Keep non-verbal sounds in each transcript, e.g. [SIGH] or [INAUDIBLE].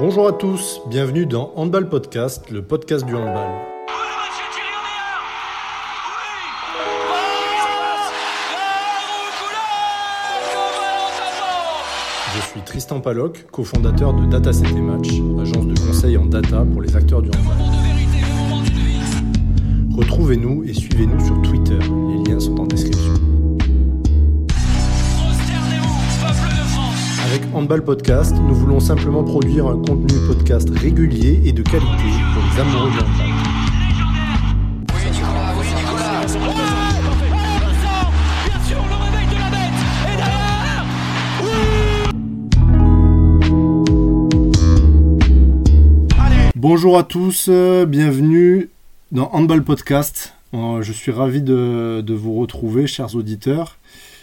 Bonjour à tous, bienvenue dans Handball Podcast, le podcast du handball. Je suis Tristan Paloc, cofondateur de Data et Match, agence de conseil en data pour les acteurs du handball. Retrouvez-nous et suivez-nous sur Twitter, les liens sont en description. Handball Podcast, nous voulons simplement produire un contenu podcast régulier et de qualité pour les amoureux du handball. Bonjour à tous, euh, bienvenue dans Handball Podcast. Euh, Je suis ravi de, de vous retrouver, chers auditeurs.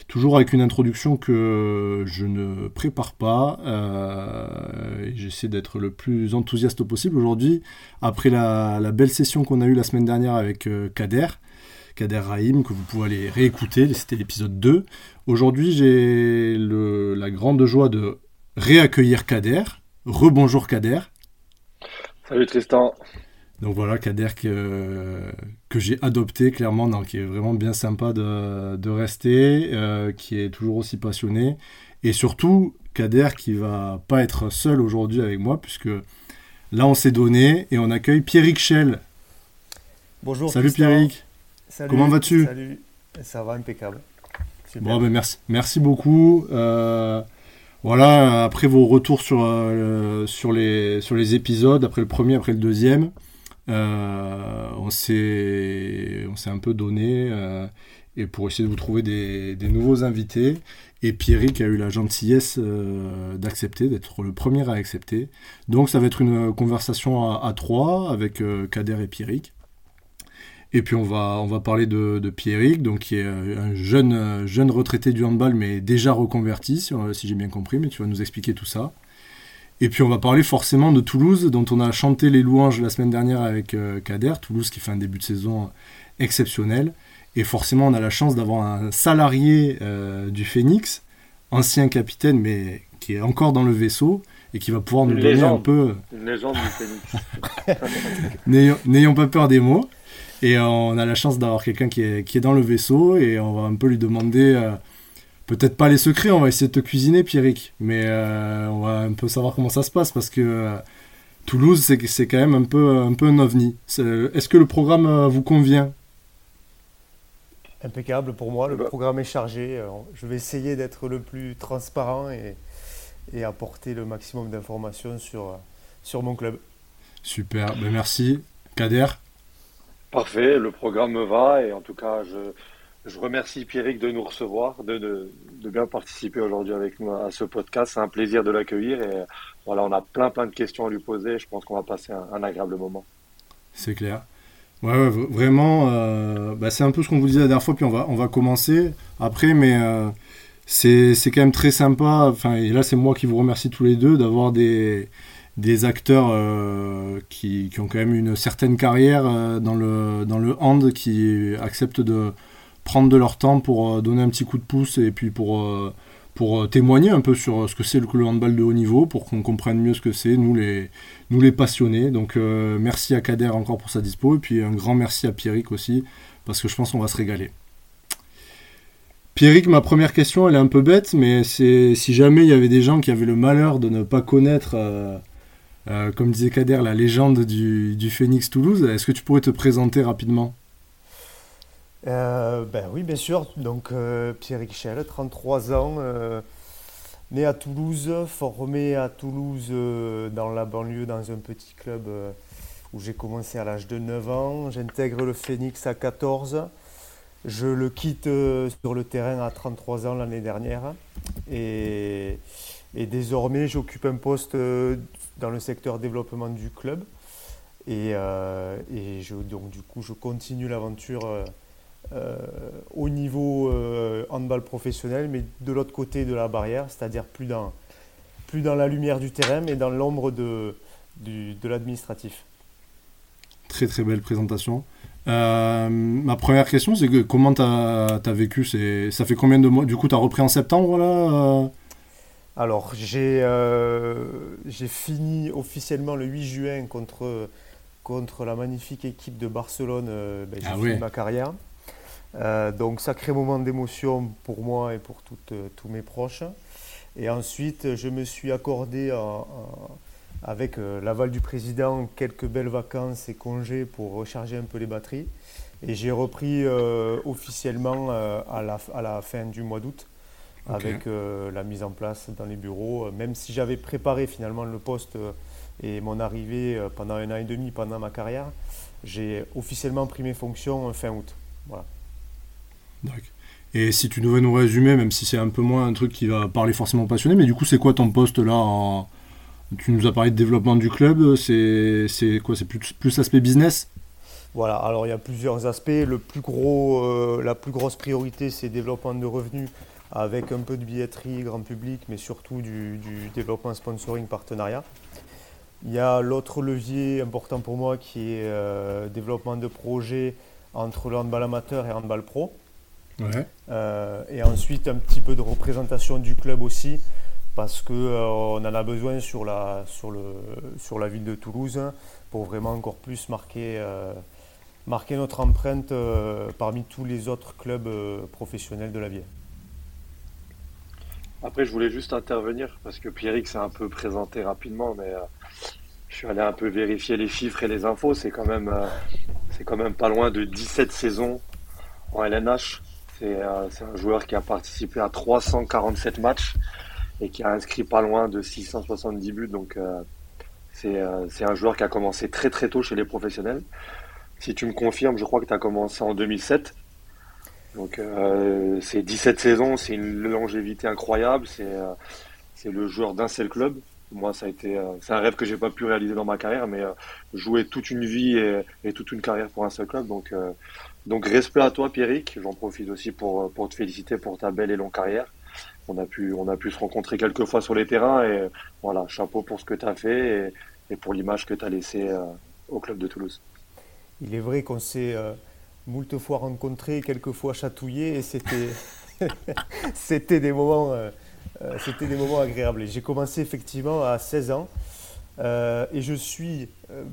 Toujours avec une introduction que je ne prépare pas. Euh, J'essaie d'être le plus enthousiaste possible aujourd'hui. Après la, belle session qu'on a eue la semaine dernière avec euh, Kader, Kader Rahim, que vous pouvez aller réécouter, c'était l'épisode 2. Aujourd'hui, j'ai la grande joie de réaccueillir Kader. Rebonjour Kader. Salut Tristan. Donc voilà, Kader que, que j'ai adopté clairement, donc, qui est vraiment bien sympa de, de rester, euh, qui est toujours aussi passionné. Et surtout, Kader qui va pas être seul aujourd'hui avec moi, puisque là on s'est donné et on accueille Pierrick Schell. Bonjour. Salut Tristan. Pierrick. Salut, Comment vas-tu? Salut. Ça va impeccable. Super. Bon, ben merci, merci beaucoup. Euh, voilà, après vos retours sur, euh, sur, les, sur les épisodes, après le premier, après le deuxième, on s'est on s'est un peu donné euh, et pour essayer de vous trouver des, nouveaux invités. Et Pierrick a eu la gentillesse euh, d'accepter, d'être le premier à accepter. Donc ça va être une conversation à, trois avec euh, Kader et Pierrick. Et puis on va, on va parler de, de Pierrick, donc qui est euh, un jeune, euh, jeune retraité du handball, mais déjà reconverti, si, si j'ai bien compris, mais tu vas nous expliquer tout ça. Et puis on va parler forcément de Toulouse, dont on a chanté les louanges la semaine dernière avec euh, Kader, Toulouse qui fait un début de saison exceptionnel. Et forcément on a la chance d'avoir un salarié euh, du Phoenix, ancien capitaine, mais qui est encore dans le vaisseau, et qui va pouvoir nous donner un peu... Une légende du Phoenix. [LAUGHS] N'ayons n'ayons pas peur des mots. Et euh, on a la chance d'avoir quelqu'un qui est, qui est dans le vaisseau et on va un peu lui demander, euh, peut-être pas les secrets, on va essayer de te cuisiner, Pierrick, mais euh, on va un peu savoir comment ça se passe parce que euh, Toulouse, c'est c'est quand même un peu, un peu un ovni. C'est- Est-ce que le programme euh, vous convient? Impeccable pour moi. Le Bah. programme est chargé. Euh, Je vais essayer d'être le plus transparent et, et apporter le maximum d'informations sur, euh, sur mon club. Super, ben merci. Kader? Parfait, le programme me va et en tout cas, je, je remercie Pierrick de nous recevoir, de, bien participer aujourd'hui avec nous à ce podcast. C'est un plaisir de l'accueillir et voilà, on a plein plein de questions à lui poser. Je pense qu'on va passer un, agréable moment. C'est clair. Ouais, vraiment, euh, bah, c'est un peu ce qu'on vous disait la dernière fois, puis on va, on va commencer après, mais euh, c'est quand même très sympa. Enfin, et là, c'est moi qui vous remercie tous les deux d'avoir des, des acteurs euh, qui, qui ont quand même une certaine carrière euh, dans, le, dans le hand, qui acceptent de prendre de leur temps pour euh, donner un petit coup de pouce et puis pour, euh, pour euh, témoigner un peu sur ce que c'est le, handball de haut niveau, pour qu'on comprenne mieux ce que c'est, nous les, nous les passionnés. Donc merci à Kader encore pour sa dispo et puis un grand merci à Pierrick aussi parce que je pense qu'on va se régaler. Pierrick, ma première question, elle est un peu bête, mais c'est si jamais il y avait des gens qui avaient le malheur de ne pas connaître, comme disait Kader, la légende du, du Phoenix Toulouse, est-ce que tu pourrais te présenter rapidement? Euh, ben oui, bien sûr. Donc, euh, Pierre Richel, 33 ans, euh, né à Toulouse, formé à Toulouse dans la banlieue, dans un petit club où j'ai commencé à l'âge de 9 ans. J'intègre le Phoenix à 14. Je le quitte sur le terrain à 33 ans l'année dernière. Et, et désormais, j'occupe un poste dans le secteur développement du club. Et, et donc, du coup, je continue l'aventure. Euh, au niveau euh, handball professionnel, mais de l'autre côté de la barrière, c'est-à-dire plus dans, plus dans la lumière du terrain, mais dans l'ombre de, du- de l'administratif. Très très belle présentation. Euh, ma première question, c'est que comment tu as, vécu c'est, Ça fait combien de mois Du coup, tu as repris en septembre là Alors, euh, j'ai fini officiellement le 8 juin contre, contre la magnifique équipe de Barcelone. Ben, j'ai ah fini ma carrière. Euh, donc, sacré moment d'émotion pour moi et pour tous mes proches. Et ensuite, je me suis accordé avec l'aval du président quelques belles vacances et congés pour recharger un peu les batteries. Et j'ai repris officiellement à la, à la fin du mois d'août avec euh, la mise en place dans les bureaux. Même si j'avais préparé finalement le poste euh, et mon arrivée euh, pendant un an et demi pendant ma carrière, j'ai officiellement pris mes fonctions fin août. Voilà. Et si tu devais nous résumer, même si c'est un peu moins un truc qui va parler forcément passionné, mais du coup, c'est quoi ton poste là Tu nous as parlé de développement du club, c'est quoi C'est plus, plus aspect business? Voilà, alors il y a plusieurs aspects. Le plus gros, la plus grosse priorité, c'est développement de revenus avec un peu de billetterie grand public, mais surtout du, développement sponsoring partenariat. Il y a l'autre levier important pour moi qui est euh, développement de projets entre le handball amateur et handball pro. Euh, et ensuite un petit peu de représentation du club aussi, parce qu'on euh, on en a besoin sur la, sur, le, sur la ville de Toulouse pour vraiment encore plus marquer, marquer notre empreinte parmi tous les autres clubs professionnels de la ville. Après, je voulais juste intervenir parce que Pierrick s'est un peu présenté rapidement, mais euh, je suis allé un peu vérifier les chiffres et les infos. C'est quand même, euh, c'est quand même pas loin de 17 saisons en LNH. Euh, c'est un joueur qui a participé à 347 matchs et qui a inscrit pas loin de 670 buts. Donc, c'est un joueur qui a commencé très très tôt chez les professionnels. Si tu me confirmes, je crois que tu as commencé en 2007. Donc euh, c'est 17 saisons, c'est une longévité incroyable, c'est euh, le joueur d'un seul club. Moi, ça a été, euh, c'est un rêve que j'ai pas pu réaliser dans ma carrière, mais jouer toute une vie et, toute une carrière pour un seul club. Donc, donc respect à toi, Pierrick. J'en profite aussi pour, pour te féliciter pour ta belle et longue carrière. On a pu, on a pu se rencontrer quelques fois sur les terrains et voilà, chapeau pour ce que tu as fait et, pour l'image que tu as laissée au club de Toulouse. Il est vrai qu'on s'est moult fois rencontré, quelques fois chatouillé, et c'était, [LAUGHS] c'était des moments, euh, euh, c'était des moments agréables. J'ai commencé effectivement à 16 ans, euh, et je suis,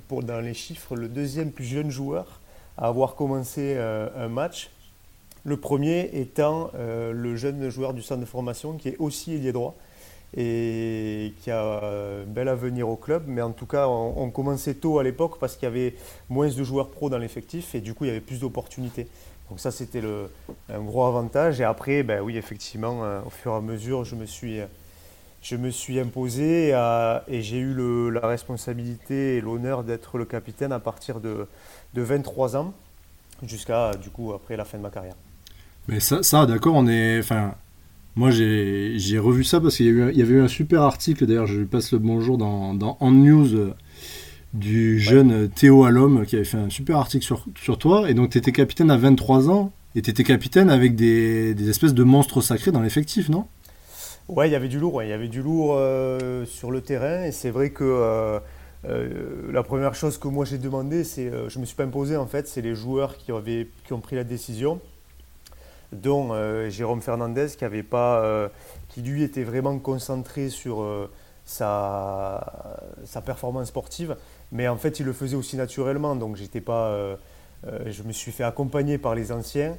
pour, dans les chiffres, le deuxième plus jeune joueur avoir commencé un match. Le premier étant le jeune joueur du centre de formation qui est aussi ailier droit et qui a un bel avenir au club. Mais en tout cas, on, commençait tôt à l'époque parce qu'il y avait moins de joueurs pros dans l'effectif et du coup, il y avait plus d'opportunités. Donc ça, c'était un gros avantage. Et après, ben oui, effectivement, euh, au fur et à mesure, je me suis, je me suis imposé et j'ai eu la responsabilité et l'honneur d'être le capitaine à partir de, de 23 ans jusqu'à, du coup, après la fin de ma carrière. Mais ça, ça d'accord, on est... Enfin, moi, j'ai revu ça parce qu'il y, y, avait eu un super article, d'ailleurs, je lui passe le bonjour dans, dans On News euh, du jeune Théo Allom qui avait fait un super article sur, sur toi. Et donc, tu étais capitaine à 23 ans et tu étais capitaine avec des, des, espèces de monstres sacrés dans l'effectif, non? Ouais, il y avait du lourd, il y avait du lourd euh, sur le terrain. Et c'est vrai que euh, la première chose que moi j'ai demandé, c'est, je me suis pas imposé en fait, c'est les joueurs qui, avaient, qui ont pris la décision. Dont euh, Jérôme Fernandez qui avait pas, euh, qui lui était vraiment concentré sur euh, sa, sa, performance sportive, mais en fait il le faisait aussi naturellement, donc j'étais pas, je me suis fait accompagner par les anciens,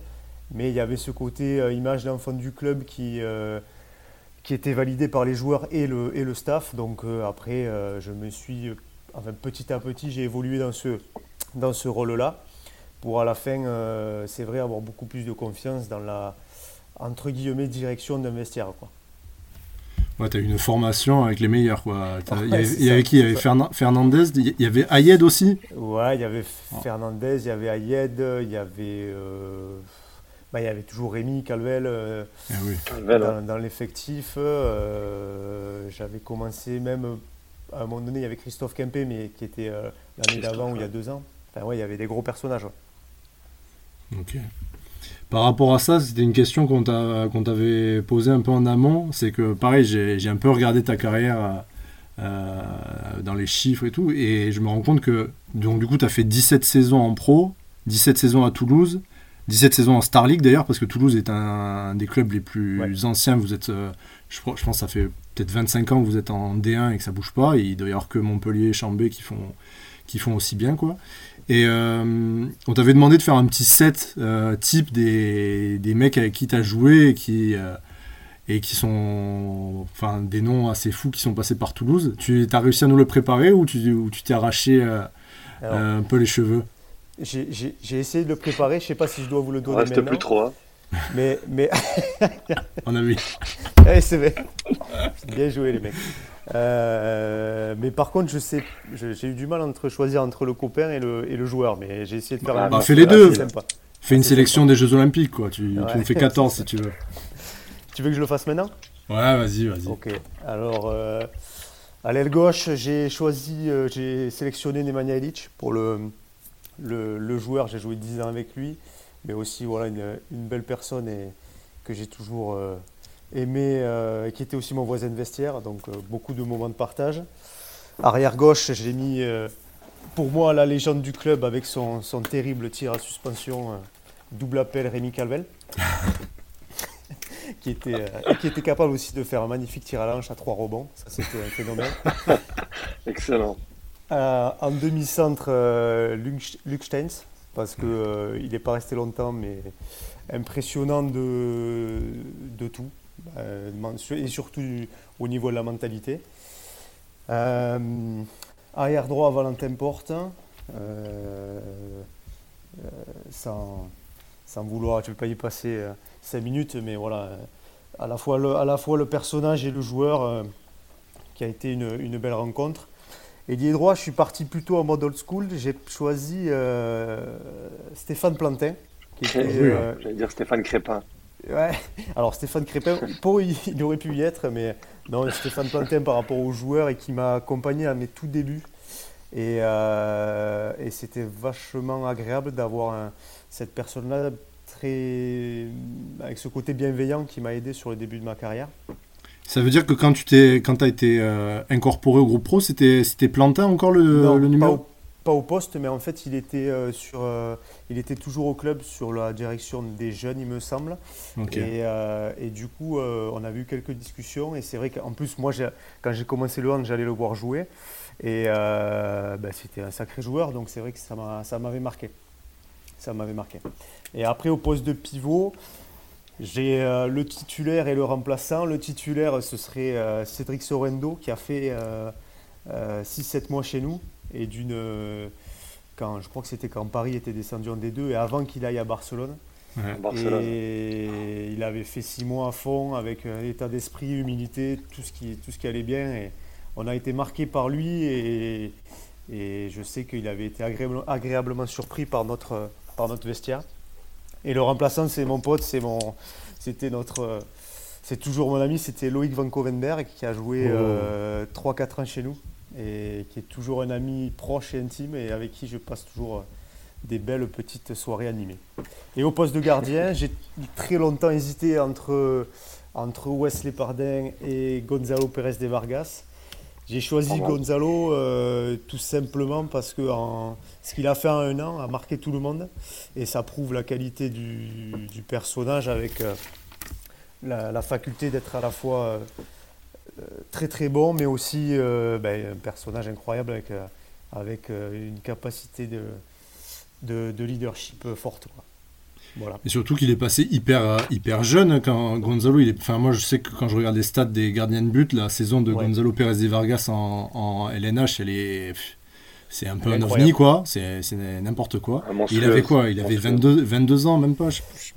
mais il y avait ce côté image d'enfant du club qui qui était validé par les joueurs et le, et le staff. Donc après, je me suis, enfin, petit à petit, j'ai évolué dans ce, dans ce rôle-là pour à la fin, euh, c'est vrai, avoir beaucoup plus de confiance dans la, entre guillemets, direction d'un vestiaire. Quoi. Ouais, tu as eu une formation avec les meilleurs. Quoi. [LAUGHS] il, y avait, qui? Il y avait Fernandez, il y avait Ayed aussi? Ouais, il y avait Fernandez, il y avait Ayed, il y avait, euh, bah, il y avait toujours Rémi Calvel, euh, eh dans, l'effectif. J'avais commencé même, à un moment donné, il y avait Christophe Kempé, mais qui était l'année d'avant ou il y a deux ans. Enfin, ouais, il y avait des gros personnages. Ok. Par rapport à ça, c'était une question qu'on t'avait posée un peu en amont. C'est que, pareil, j'ai un peu regardé ta carrière euh, dans les chiffres et tout, et je me rends compte que, donc, du coup, tu as fait 17 saisons en pro, 17 saisons à Toulouse. 17 saisons en Star League d'ailleurs, parce que Toulouse est un, des clubs les plus anciens. Vous êtes, je, je, pense que ça fait peut-être 25 ans que vous êtes en D1 et que ça bouge pas. Et il doit y avoir que Montpellier et Chambé qui font, qui font aussi bien. quoi. Et on t'avait demandé de faire un petit set type des, des, mecs avec qui tu as joué et qui et qui sont enfin des noms assez fous qui sont passés par Toulouse. Tu as réussi à nous le préparer ou tu tu t'es arraché euh, euh, un peu les cheveux? J'ai essayé de le préparer, je sais pas si je dois vous le donner Reste plus trop. Hein. Mais mais [LAUGHS] on a vu. [LAUGHS] Eh, c'est bien joué les mecs. Euh, mais par contre, je sais, j'ai eu du mal entre choisir entre le copain et le, et le joueur, mais j'ai essayé de faire. Bah, bah fais les deux. Fais une sélection des Jeux Olympiques, quoi. Tu, tu me fais 14 si tu veux. Tu veux que je le fasse maintenant? Ouais, vas-y, vas-y. Ok. Alors, euh, à l'aile gauche, j'ai choisi, euh, j'ai sélectionné Nemanja Ilic pour le, le, joueur. J'ai joué 10 ans avec lui, mais aussi voilà, une, belle personne et que j'ai toujours euh, aimé, qui était aussi mon voisin de vestiaire. Donc, beaucoup de moments de partage. Arrière gauche, j'ai mis pour moi la légende du club avec son, terrible tir à suspension, double appel Rémi Calvel. [LAUGHS] qui, était, euh, qui était capable aussi de faire un magnifique tir à l'anche à trois rebonds. Ça, c'était un phénomène. [LAUGHS] Excellent. Euh, en demi-centre, euh, Luc Steins, parce qu'il n'est pas resté longtemps, mais impressionnant de, de tout, et surtout au niveau de la mentalité. arrière droit, Valentin Porte. sans, sans vouloir, je ne vais pas y passer 5 minutes, mais voilà, à la fois le, à la fois le personnage et le joueur, euh, qui a été une, belle rencontre. Et lié droit, je suis parti plutôt en mode old school. J'ai choisi euh, Stéphane Plantin. Qui était, euh, J'allais dire Stéphane Crépin. Ouais, alors Stéphane Crépin, [LAUGHS] pour, il, aurait pu y être, mais non, Stéphane Plantin par rapport aux joueurs et qui m'a accompagné à mes tout débuts. Et, et c'était vachement agréable d'avoir cette personne-là avec ce côté bienveillant qui m'a aidé sur le début de ma carrière. Ça veut dire que quand tu t'es, quand as été euh, incorporé au groupe pro, c'était, c'était Plantin encore le, le numéro pas au, poste, mais en fait, il était, euh, sur, euh, il était toujours au club sur la direction des jeunes, il me semble. Et, et, du coup, on a eu quelques discussions. Et c'est vrai qu'en plus, moi, quand j'ai commencé le hand, j'allais le voir jouer. Et ben, c'était un sacré joueur, donc c'est vrai que ça, m'a, ça m'avait marqué. Ça m'avait marqué. Et après, au poste de pivot, j'ai euh, le titulaire et le remplaçant. Le titulaire, ce serait euh, Cédric Sorendo, qui a fait 6-7 euh, mois chez nous. Et d'une. quand, je crois que c'était quand Paris était descendu en D2 et avant qu'il aille à Barcelone. Et il avait fait 6 mois à fond avec un état d'esprit, humilité, tout ce, qui, tout ce qui allait bien. Et on a été marqué par lui et, et je sais qu'il avait été agréablement, agréablement surpris par notre, par notre vestiaire. Et le remplaçant, c'est mon pote, c'est mon, c'était notre, c'est toujours mon ami, c'était Loïc Van Kovenberg qui a joué 3-4 euh, ans chez nous et qui est toujours un ami proche et intime et avec qui je passe toujours euh, des belles petites soirées animées. Et au poste de gardien, j'ai très longtemps hésité entre, entre Wesley Pardin et Gonzalo Pérez de Vargas. J'ai choisi Gonzalo euh, tout simplement parce que ce qu'il a fait en un an a marqué tout le monde et ça prouve la qualité du, personnage avec euh, la, faculté d'être à la fois euh, très très bon mais aussi ben, un personnage incroyable avec, avec une capacité de, de, leadership forte. Et surtout qu'il est passé hyper, hyper jeune quand Gonzalo. Il est, enfin, moi, je sais que quand je regarde les stats des gardiens de but, la saison de Gonzalo Pérez de Vargas en, en, LNH, elle est. C'est un peu un ovni, quoi. C'est n'importe quoi. il avait quoi? Il avait 22, 22 ans, même pas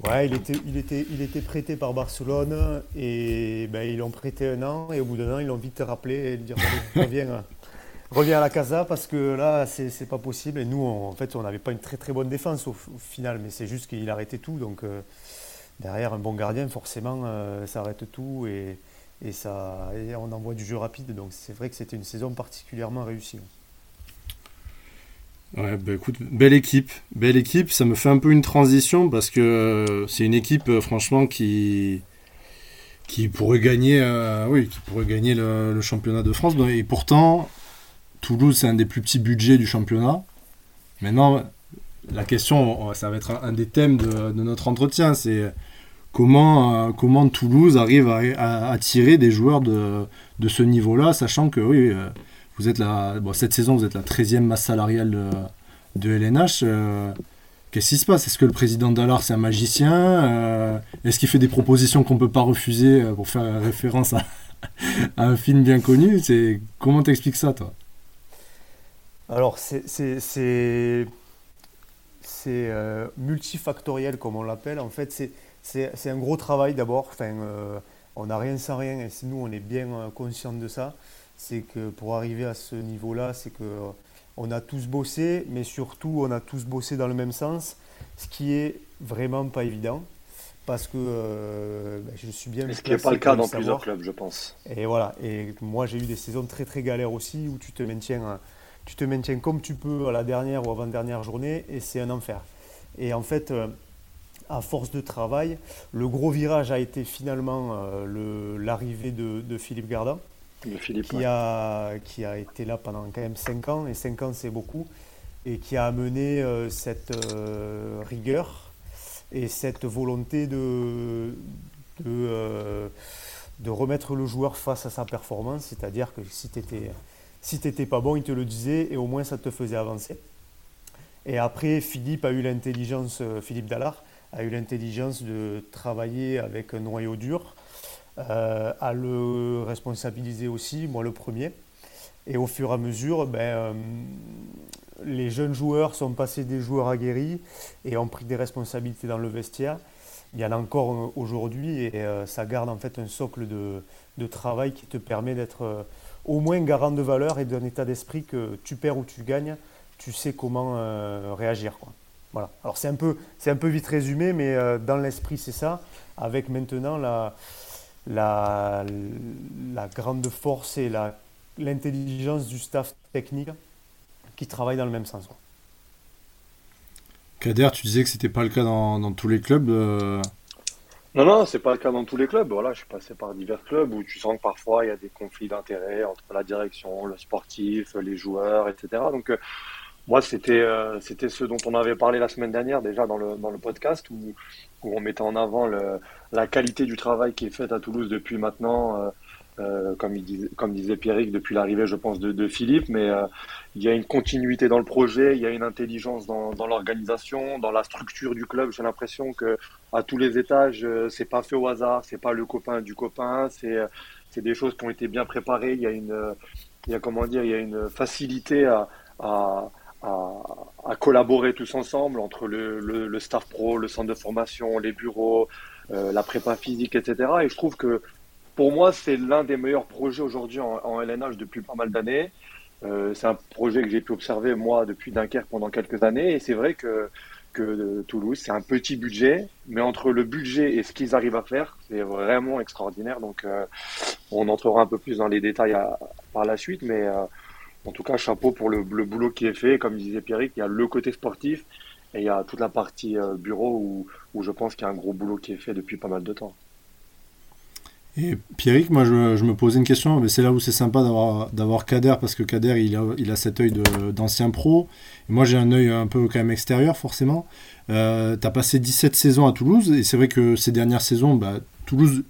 Ouais, il était, il, était, il était prêté par Barcelone et ben, ils l'ont prêté un an et au bout d'un an, ils l'ont vite rappelé et dire reviens, reviens à la casa parce que là, c'est pas possible. Et nous, en fait, on n'avait pas une très très bonne défense au, final, mais c'est juste qu'il arrêtait tout. Donc, euh, derrière un bon gardien, forcément, euh, ça arrête tout et, et ça, on envoie du jeu rapide. Donc, c'est vrai que c'était une saison particulièrement réussie. Ouais, bah écoute, belle équipe, belle équipe. Ça me fait un peu une transition parce que euh, c'est une équipe, franchement, qui qui pourrait gagner, oui, qui pourrait gagner le, le, championnat de France. Et pourtant, Toulouse, c'est un des plus petits budgets du championnat. Maintenant, la question, ça va être un, des thèmes de, notre entretien, c'est comment, comment Toulouse arrive à, attirer des joueurs de, de ce niveau-là, sachant que oui, vous êtes cette saison, vous êtes la 13e masse salariale de, de LNH. Qu'est-ce qui se passe? Est-ce que le président Dallard, c'est un magicien? Euh, Est-ce qu'il fait des propositions qu'on ne peut pas refuser euh, pour faire référence à, [LAUGHS] un film bien connu? Comment t'expliques ça, toi? Alors, c'est, euh, multifactoriel, comme on l'appelle. En fait, c'est, un gros travail d'abord. Enfin, on n'a rien sans rien, et nous, on est bien conscients de ça. C'est que pour arriver à ce niveau-là, c'est que on a tous bossé, mais surtout on a tous bossé dans le même sens, ce qui est vraiment pas évident. Parce que euh, ben, je suis bien. Ce qui n'est pas le cas dans plusieurs clubs, je pense. Et voilà. Et moi, j'ai eu des saisons très très galères aussi où tu te maintiens, tu te maintiens comme tu peux à la dernière ou avant-dernière journée et c'est un enfer. Et en fait, euh, à force de travail, le gros virage a été finalement euh, l'arrivée de, de, Philippe Gardin qui, a, qui a été là pendant quand même 5 ans, et 5 ans c'est beaucoup, et qui a amené euh, cette euh, rigueur et cette volonté de, de, euh, de, remettre le joueur face à sa performance, c'est-à-dire que si tu n'étais si pas bon, il te le disait, et au moins ça te faisait avancer. Et après, Philippe a eu l'intelligence, Philippe Dallard a eu l'intelligence de travailler avec un noyau dur, euh, à le responsabiliser aussi, moi le premier. Et au fur et à mesure, ben, euh, les jeunes joueurs sont passés des joueurs aguerris et ont pris des responsabilités dans le vestiaire. Il y en a encore euh, aujourd'hui et ça garde en fait un socle de travail qui te permet d'être au moins garant de valeur et d'un état d'esprit que tu perds ou tu gagnes, tu sais comment réagir. Quoi. Voilà. Alors c'est un, peu, un peu vite résumé, mais dans l'esprit c'est ça, avec maintenant la, la, la grande force et l'intelligence du staff technique qui travaille dans le même sens. Kader, tu disais que c'était pas le cas dans, dans tous les clubs. Euh. Non, non, c'est pas le cas dans tous les clubs. Voilà, je suis passé par divers clubs où tu sens que parfois il y a des conflits d'intérêts entre la direction, le sportif, les joueurs, etc. Donc, euh, moi, c'était euh, c'était ce dont on avait parlé la semaine dernière déjà dans le, dans le podcast où, où on mettait en avant le, la qualité du travail qui est fait à Toulouse depuis maintenant, euh, euh, comme, il disait, comme disait Pierrick, depuis l'arrivée, je pense, de, de Philippe. Mais euh, il y a une continuité dans le projet, il y a une intelligence dans, dans l'organisation, dans la structure du club. J'ai l'impression que à tous les étages, euh, c'est pas fait au hasard, c'est pas le copain du copain, c'est c'est des choses qui ont été bien préparées. Il y a une, il y a comment dire, il y a une facilité à, à à, collaborer tous ensemble entre le, le, staff pro, le centre de formation, les bureaux, euh, la prépa physique, etc. Et je trouve que pour moi, c'est l'un des meilleurs projets aujourd'hui en, LNH depuis pas mal d'années. Euh, c'est un projet que j'ai pu observer moi depuis Dunkerque pendant quelques années. Et c'est vrai que, que Toulouse, c'est un petit budget, mais entre le budget et ce qu'ils arrivent à faire, c'est vraiment extraordinaire. Donc, euh, on entrera un peu plus dans les détails par la suite, mais en tout cas, chapeau pour le, boulot qui est fait. Comme disait Pierrick, il y a le côté sportif et il y a toute la partie euh, bureau où, je pense qu'il y a un gros boulot qui est fait depuis pas mal de temps. Et Pierrick, moi je, me posais une question, mais c'est là où c'est sympa d'avoir Kader, parce que Kader il a, il a cet œil d'ancien pro. Et moi j'ai un œil un peu quand même extérieur forcément. Euh, tu as passé 17 saisons à Toulouse, et c'est vrai que ces dernières saisons, bah, Toulouse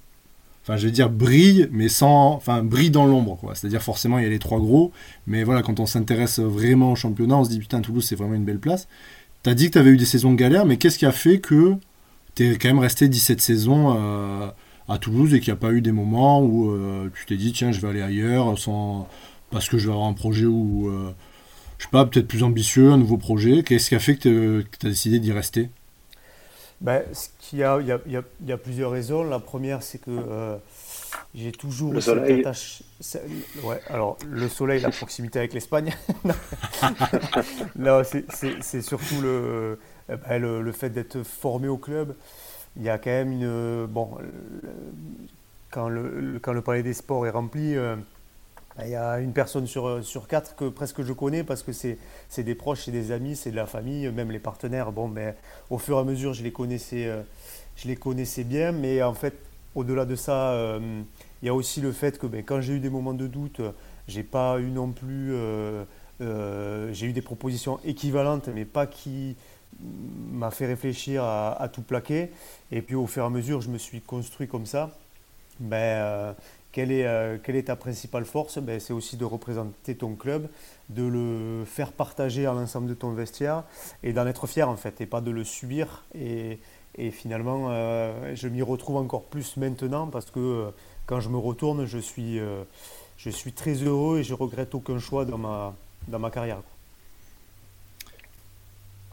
enfin je vais dire brille, mais sans, enfin brille dans l'ombre. C'est-à-dire forcément il y a les trois gros, mais voilà quand on s'intéresse vraiment au championnat, on se dit putain Toulouse c'est vraiment une belle place. T'as dit que tu avais eu des saisons galères, mais qu'est-ce qui a fait que tu es quand même resté 17 saisons euh, à Toulouse et qu'il n'y a pas eu des moments où euh, tu t'es dit tiens je vais aller ailleurs sans parce que je vais avoir un projet où euh, je sais pas peut-être plus ambitieux, un nouveau projet. Qu'est-ce qui a fait que tu as décidé d'y rester? Ben, ce qu'il y, a, il, y a, il, y a, plusieurs raisons. La première, c'est que euh, j'ai toujours le soleil. Ouais, alors le soleil, la proximité avec l'Espagne. [LAUGHS] non, c'est surtout le, ben, le, le, fait d'être formé au club. Il y a quand même une. Bon, quand le, quand le palais des sports est rempli. Euh, il y a une personne sur, sur quatre que presque je connais parce que c'est des proches, c'est des amis, c'est de la famille, même les partenaires. Bon, mais au fur et à mesure, je les connaissais, euh, je les connaissais bien. Mais en fait, au-delà de ça, euh, il y a aussi le fait que ben, quand j'ai eu des moments de doute, j'ai pas eu non plus, j'ai eu des propositions équivalentes, mais pas qui m'a fait réfléchir à, tout plaquer. Et puis au fur et à mesure, je me suis construit comme ça. Ben, euh, quelle, est, euh, quelle est ta principale force? Ben, C'est aussi de représenter ton club, de le faire partager à l'ensemble de ton vestiaire et d'en être fier en fait, et pas de le subir. Et, finalement, euh, je m'y retrouve encore plus maintenant parce que quand je me retourne, je suis, je suis très heureux et je regrette aucun choix dans ma, dans ma carrière.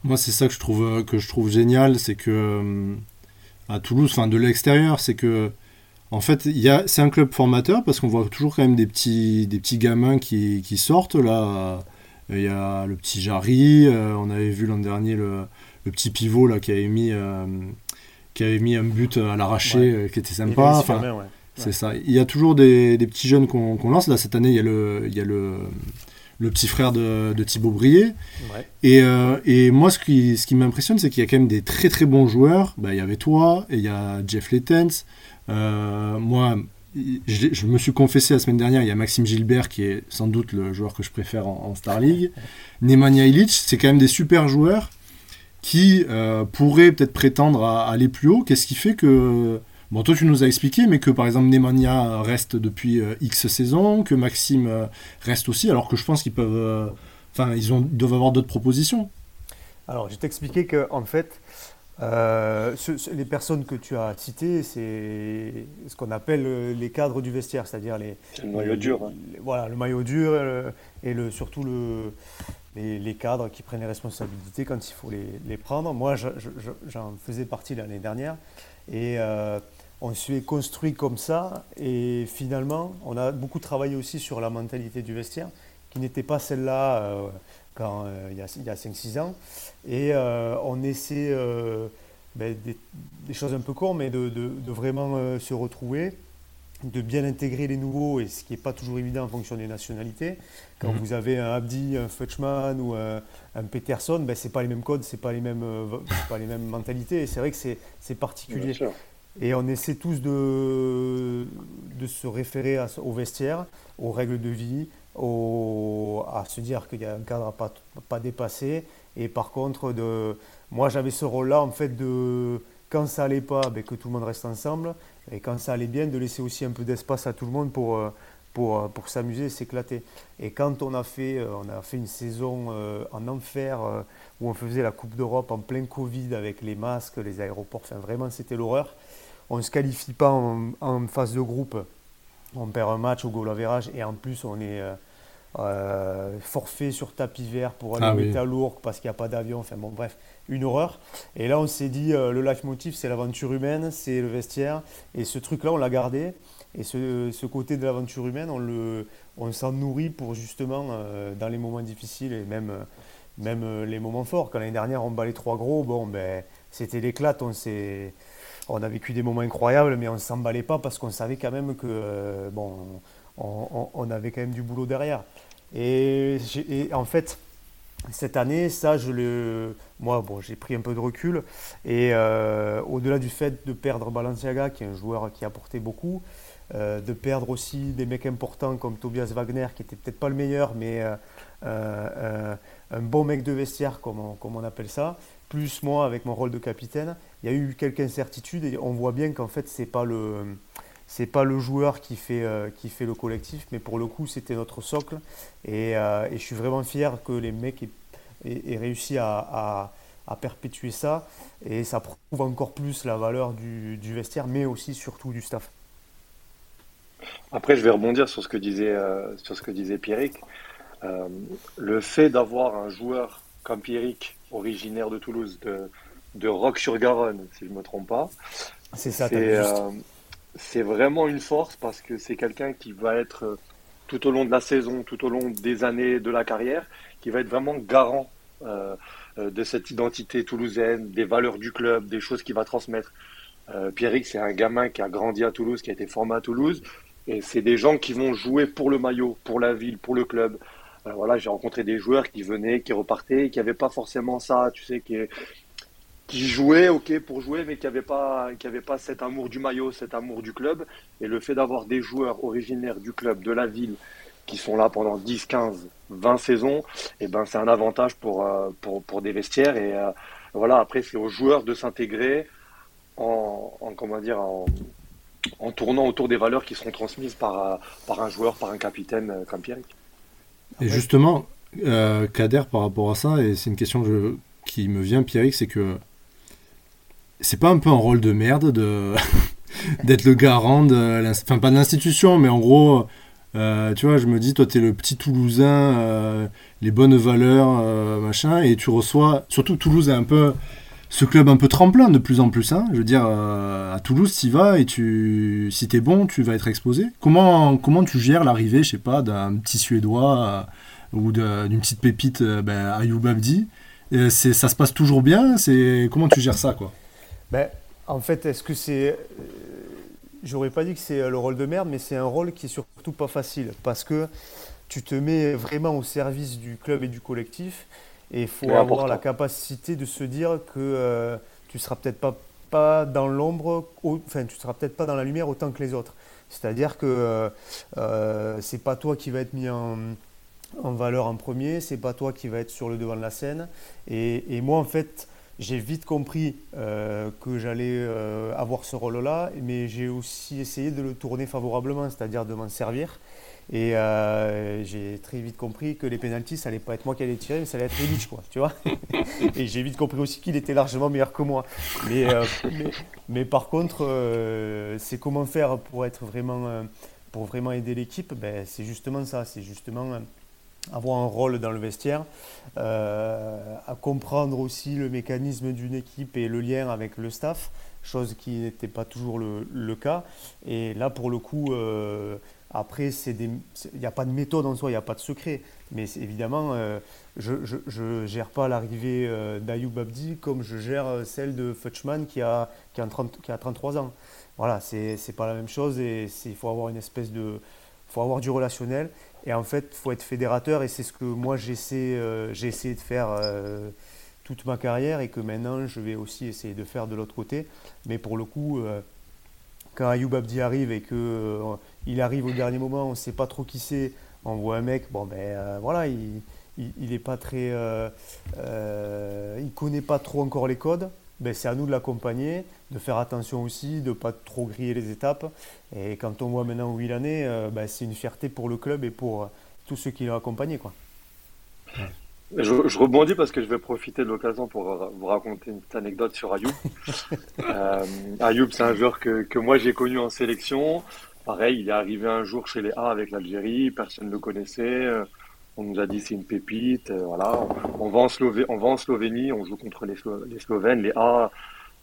Moi, c'est ça que je trouve, que je trouve génial, c'est que euh, à Toulouse, enfin de l'extérieur, c'est que en fait, c'est un club formateur parce qu'on voit toujours quand même des petits, des petits gamins qui, qui sortent. Là, il y a le petit Jarry, euh, on avait vu l'an dernier le, le, petit pivot là, qui, avait mis, euh, qui avait mis un but à l'arraché qui était sympa. Enfin, C'est ça. Il y a toujours des, des petits jeunes qu'on lance. Là, cette année, il y a le, il y a le le petit frère de, de Thibaut Brié. Et, euh, et, moi, ce qui, ce qui m'impressionne, c'est qu'il y a quand même des très très bons joueurs. Bah, il y avait toi, et il y a Jeff Lettens. Euh, moi, je, me suis confessé la semaine dernière, il y a Maxime Gilbert qui est sans doute le joueur que je préfère en, Star League. [LAUGHS] Nemanja Ilic, c'est quand même des super joueurs qui euh, pourraient peut-être prétendre à, aller plus haut. Qu'est-ce qui fait que Bon, toi, tu nous as expliqué, mais que par exemple Nemanja reste depuis euh, X saisons, que Maxime euh, reste aussi, alors que je pense qu'ils peuvent. Euh, enfin, ils, ont, doivent avoir d'autres propositions. Alors, je t'expliquais que, en fait, les personnes que tu as citées, c'est ce qu'on appelle les cadres du vestiaire, c'est-à-dire les. le maillot dur. Hein. voilà, le maillot dur et le, surtout le, les, cadres qui prennent les responsabilités quand il faut les, les prendre. Moi, j'en faisais partie l'année dernière. Et on s'est construit comme ça et finalement, on a beaucoup travaillé aussi sur la mentalité du vestiaire, qui n'était pas celle-là euh, quand, euh, il y a, 5-6 ans. Et euh, on essaie ben, des, choses un peu courtes, mais de, vraiment se retrouver, de bien intégrer les nouveaux, et ce qui n'est pas toujours évident en fonction des nationalités. Quand mhm. vous avez un Abdi, un Futchman ou un, Peterson, ben, ce n'est pas les mêmes codes, ce n'est pas, les mêmes, pas les mêmes mentalités, et c'est vrai que c'est particulier. Et on essaie tous de, de se référer au vestiaire, aux règles de vie, à se dire qu'il y a un cadre à pas, pas dépasser. Et par contre, de, moi j'avais ce rôle-là en fait de quand ça allait pas, ben, que tout le monde reste ensemble. Et quand ça allait bien, de laisser aussi un peu d'espace à tout le monde pour, euh, pour, euh, pour s'amuser, s'éclater. Et quand on a fait, euh, on a fait une saison en enfer où on faisait la Coupe d'Europe en plein Covid avec les masques, les aéroports, enfin vraiment c'était l'horreur on ne se qualifie pas en, phase de groupe, on perd un match au goal average et en plus on est euh, euh, forfait sur tapis vert pour aller ah au Métallourg parce qu'il n'y a pas d'avion. Enfin bon, bref, une horreur. Et là, on s'est dit, euh, le life motif, c'est l'aventure humaine, c'est le vestiaire. Et ce truc-là, on l'a gardé. Et ce, côté de l'aventure humaine, on, le, on s'en nourrit pour justement, dans les moments difficiles et même, même les moments forts. Quand l'année dernière, on bat les trois gros, bon, ben, c'était l'éclate. On s'est on a vécu des moments incroyables, mais on ne s'emballait pas parce qu'on savait quand même que euh, on, avait quand même du boulot derrière. Et, en fait, cette année, ça, je le, moi, bon, j'ai pris un peu de recul. Et euh, au-delà du fait de perdre Balenciaga, qui est un joueur qui a apporté beaucoup, euh, de perdre aussi des mecs importants comme Tobias Wagner, qui était peut-être pas le meilleur, mais un bon mec de vestiaire, comme on appelle ça, plus moi avec mon rôle de capitaine, il y a eu quelques incertitudes et on voit bien qu'en fait c'est pas le c'est pas le joueur qui fait, euh, qui fait le collectif, mais pour le coup c'était notre socle et, euh, je suis vraiment fier que les mecs aient, réussi à, perpétuer ça et ça prouve encore plus la valeur du, du, vestiaire, mais aussi surtout du staff. Après, je vais rebondir sur ce que disait, euh, sur ce que disait Pierrick. le fait d'avoir un joueur comme Pierrick, originaire de Toulouse, de, de Rock-sur-Garonne, si je ne me trompe pas. C'est ça, euh, c'est vraiment une force parce que c'est quelqu'un qui va être euh, tout au long de la saison, tout au long des années de la carrière, qui va être vraiment garant euh, de cette identité toulousaine, des valeurs du club, des choses qu'il va transmettre. Pierrick, c'est un gamin qui a grandi à Toulouse, qui a été formé à Toulouse, et c'est des gens qui vont jouer pour le maillot, pour la ville, pour le club. Voilà, j'ai rencontré des joueurs qui venaient, qui repartaient, qui n'avaient pas forcément ça, tu sais, qui, jouait, ok, pour jouer, mais qui n'avait pas, qui avait pas cet amour du maillot, cet amour du club. Et le fait d'avoir des joueurs originaires du club, de la ville, qui sont là pendant 10, 15, 20 saisons, et eh ben c'est un avantage pour, pour, pour, des vestiaires. Et voilà, après, c'est aux joueurs de s'intégrer en, en, comment dire, en, tournant autour des valeurs qui seront transmises par, par un joueur, par un capitaine comme Pierre. Et justement, euh, Kader, par rapport à ça, et c'est une question qui me vient, Pierrick, c'est que c'est pas un peu un rôle de merde de [LAUGHS] d'être le garant de enfin pas de l'institution mais en gros euh, tu vois je me dis toi tu es le petit toulousain euh, les bonnes valeurs machin et tu reçois surtout Toulouse est un peu ce club un peu tremplin de plus en plus hein. je veux dire à Toulouse tu vas et tu si es bon tu vas être exposé. Comment comment tu gères l'arrivée je sais pas d'un petit suédois ou d'une petite pépite ben, Ayoub Abdi ça se passe toujours bien? C'est comment tu gères ça quoi? Ben, en fait, est-ce que c'est. Euh, j'aurais pas dit que c'est le rôle de merde, mais c'est un rôle qui est surtout pas facile. Parce que tu te mets vraiment au service du club et du collectif et il faut avoir la capacité de se dire que euh, tu seras peut-être pas, pas dans l'ombre, enfin tu seras peut-être pas dans la lumière autant que les autres. C'est-à-dire que euh, euh, c'est pas toi qui va être mis en, en valeur en premier, c'est pas toi qui va être sur le devant de la scène. Et, et moi en fait, j'ai vite compris euh, que j'allais euh, avoir ce rôle-là, mais j'ai aussi essayé de le tourner favorablement, c'est-à-dire de m'en servir. Et euh, j'ai très vite compris que les pénalties, ça allait pas être moi qui allais tirer, mais ça allait être Illich, quoi, tu vois. [LAUGHS] et j'ai vite compris aussi qu'il était largement meilleur que moi. Mais, mais, par contre, c'est comment faire pour être vraiment, pour vraiment aider l'équipe? Ben, c'est justement ça, c'est justement avoir un rôle dans le vestiaire, euh, à comprendre aussi le mécanisme d'une équipe et le lien avec le staff, chose qui n'était pas toujours le, cas. Et là, pour le coup, euh, après, il n'y a pas de méthode en soi, il n'y a pas de secret. Mais évidemment, euh, je ne gère pas l'arrivée d'Ayoub Abdi comme je gère celle de Futchman qui a, qui a, 30, qui a 33 ans. Voilà, c'est n'est pas la même chose et il faut avoir une espèce de... faut avoir du relationnel et en fait, il faut être fédérateur et c'est ce que moi j'essaie, euh, j'ai essayé de faire euh, toute ma carrière et que maintenant je vais aussi essayer de faire de l'autre côté. Mais pour le coup, euh, quand Ayoub Abdi arrive et que il arrive au dernier moment, on ne sait pas trop qui c'est, on voit un mec, bon ben voilà, il, il, est pas il connaît pas trop encore les codes. Ben, c'est à nous de l'accompagner, de faire attention aussi, de ne pas trop griller les étapes. Et quand on voit maintenant où il en est, euh, ben, c'est une fierté pour le club et pour euh, tous ceux qui l'ont accompagné. Je, rebondis parce que je vais profiter de l'occasion pour vous raconter une petite anecdote sur Ayoub. [LAUGHS] euh, Ayoub, c'est un joueur que, que moi j'ai connu en sélection. Pareil, il est arrivé un jour chez les A avec l'Algérie, personne ne le connaissait. On nous a dit c'est une pépite, euh, voilà. On, va en Slovénie, on va en Slovénie, on joue contre les, les Slovènes, les A,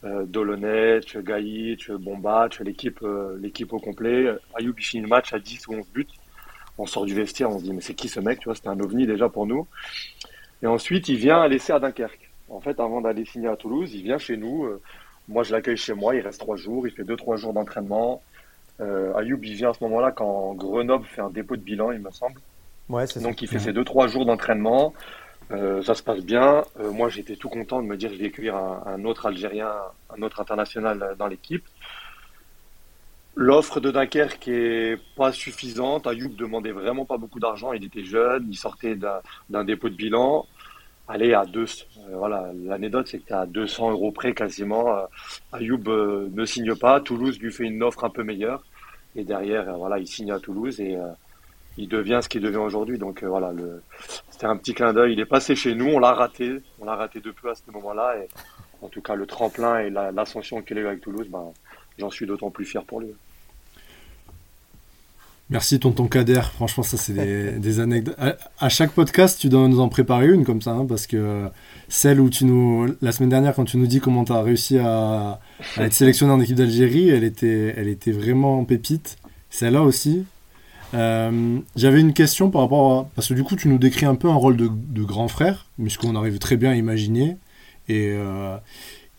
euh, Dolonec, Gaïc, Bombac, l'équipe, euh, l'équipe au complet. Ayoub il finit le match à 10 ou 11 buts. On sort du vestiaire, on se dit mais c'est qui ce mec, tu vois, c'était un ovni déjà pour nous. Et ensuite il vient à laisser à Dunkerque. En fait, avant d'aller signer à Toulouse, il vient chez nous. Euh, moi, je l'accueille chez moi. Il reste trois jours. Il fait deux trois jours d'entraînement. Euh, Ayoub, il vient à ce moment-là quand Grenoble fait un dépôt de bilan, il me semble. Donc il fait ses deux trois jours d'entraînement. Euh, ça se passe bien. Euh, moi, j'étais tout content de me dire je vais accueillir un, autre Algérien, un autre international dans l'équipe. L'offre de Dunkerque est pas suffisante. Ayoub demandait vraiment pas beaucoup d'argent. Il était jeune, il sortait d'un dépôt de bilan. Allez, à deux, euh, voilà, l'anecdote, c'est que à 200 euros près quasiment. Ayoub ne signe pas. Toulouse lui fait une offre un peu meilleure. Et derrière, voilà, il signe à Toulouse et il devient ce qu'il devient aujourd'hui. Donc euh, voilà, c'était un petit clin d'œil. Il est passé chez nous, on l'a raté, on l'a raté de peu à ce moment-là. En tout cas, le tremplin et l'ascension qu'il a eu avec Toulouse, ben, j'en suis d'autant plus fier pour lui. Merci tonton Kader, franchement ça c'est des, [LAUGHS] anecdotes. À, chaque podcast tu dois nous en préparer une comme ça, hein, parce que celle où tu nous... La semaine dernière quand tu nous dis comment tu as réussi à, être sélectionné en équipe d'Algérie, elle était, elle était vraiment pépite. Celle-là aussi, euh, j'avais une question par rapport à... Parce que du coup, tu nous décris un peu un rôle de, grand frère, puisqu'on arrive très bien à imaginer. Et, euh,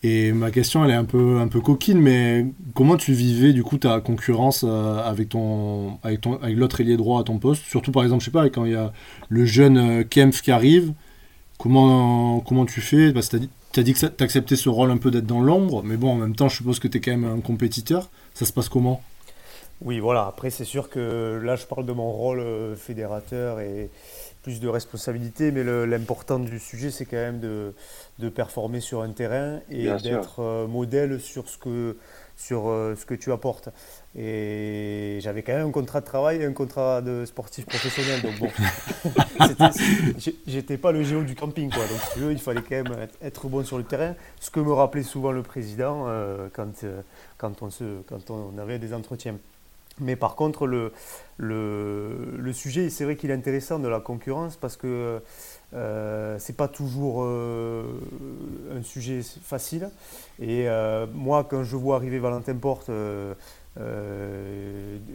et ma question, elle est un peu, un peu coquine, mais comment tu vivais du coup ta concurrence euh, avec, ton, avec, ton, avec l'autre ailier droit à ton poste? Surtout par exemple, je sais pas, quand il y a le jeune Kempf qui arrive, comment, comment tu fais? Parce que tu as, as dit que tu acceptais ce rôle un peu d'être dans l'ombre, mais bon, en même temps, je suppose que tu es quand même un compétiteur. Ça se passe comment? Oui, voilà. Après, c'est sûr que là, je parle de mon rôle euh, fédérateur et plus de responsabilité, mais l'important du sujet, c'est quand même de, de, performer sur un terrain et d'être euh, modèle sur ce que, sur, euh, ce que tu apportes. Et j'avais quand même un contrat de travail et un contrat de sportif professionnel. Donc bon, [LAUGHS] j'étais pas le géo du camping. Quoi. Donc si tu veux, il fallait quand même être, bon sur le terrain. Ce que me rappelait souvent le président quand, quand, on se, quand on avait des entretiens. Mais par contre, le, le, sujet, c'est vrai qu'il est intéressant de la concurrence parce que euh, c'est pas toujours euh, un sujet facile. Et euh, moi, quand je vois arriver Valentin Porte, euh,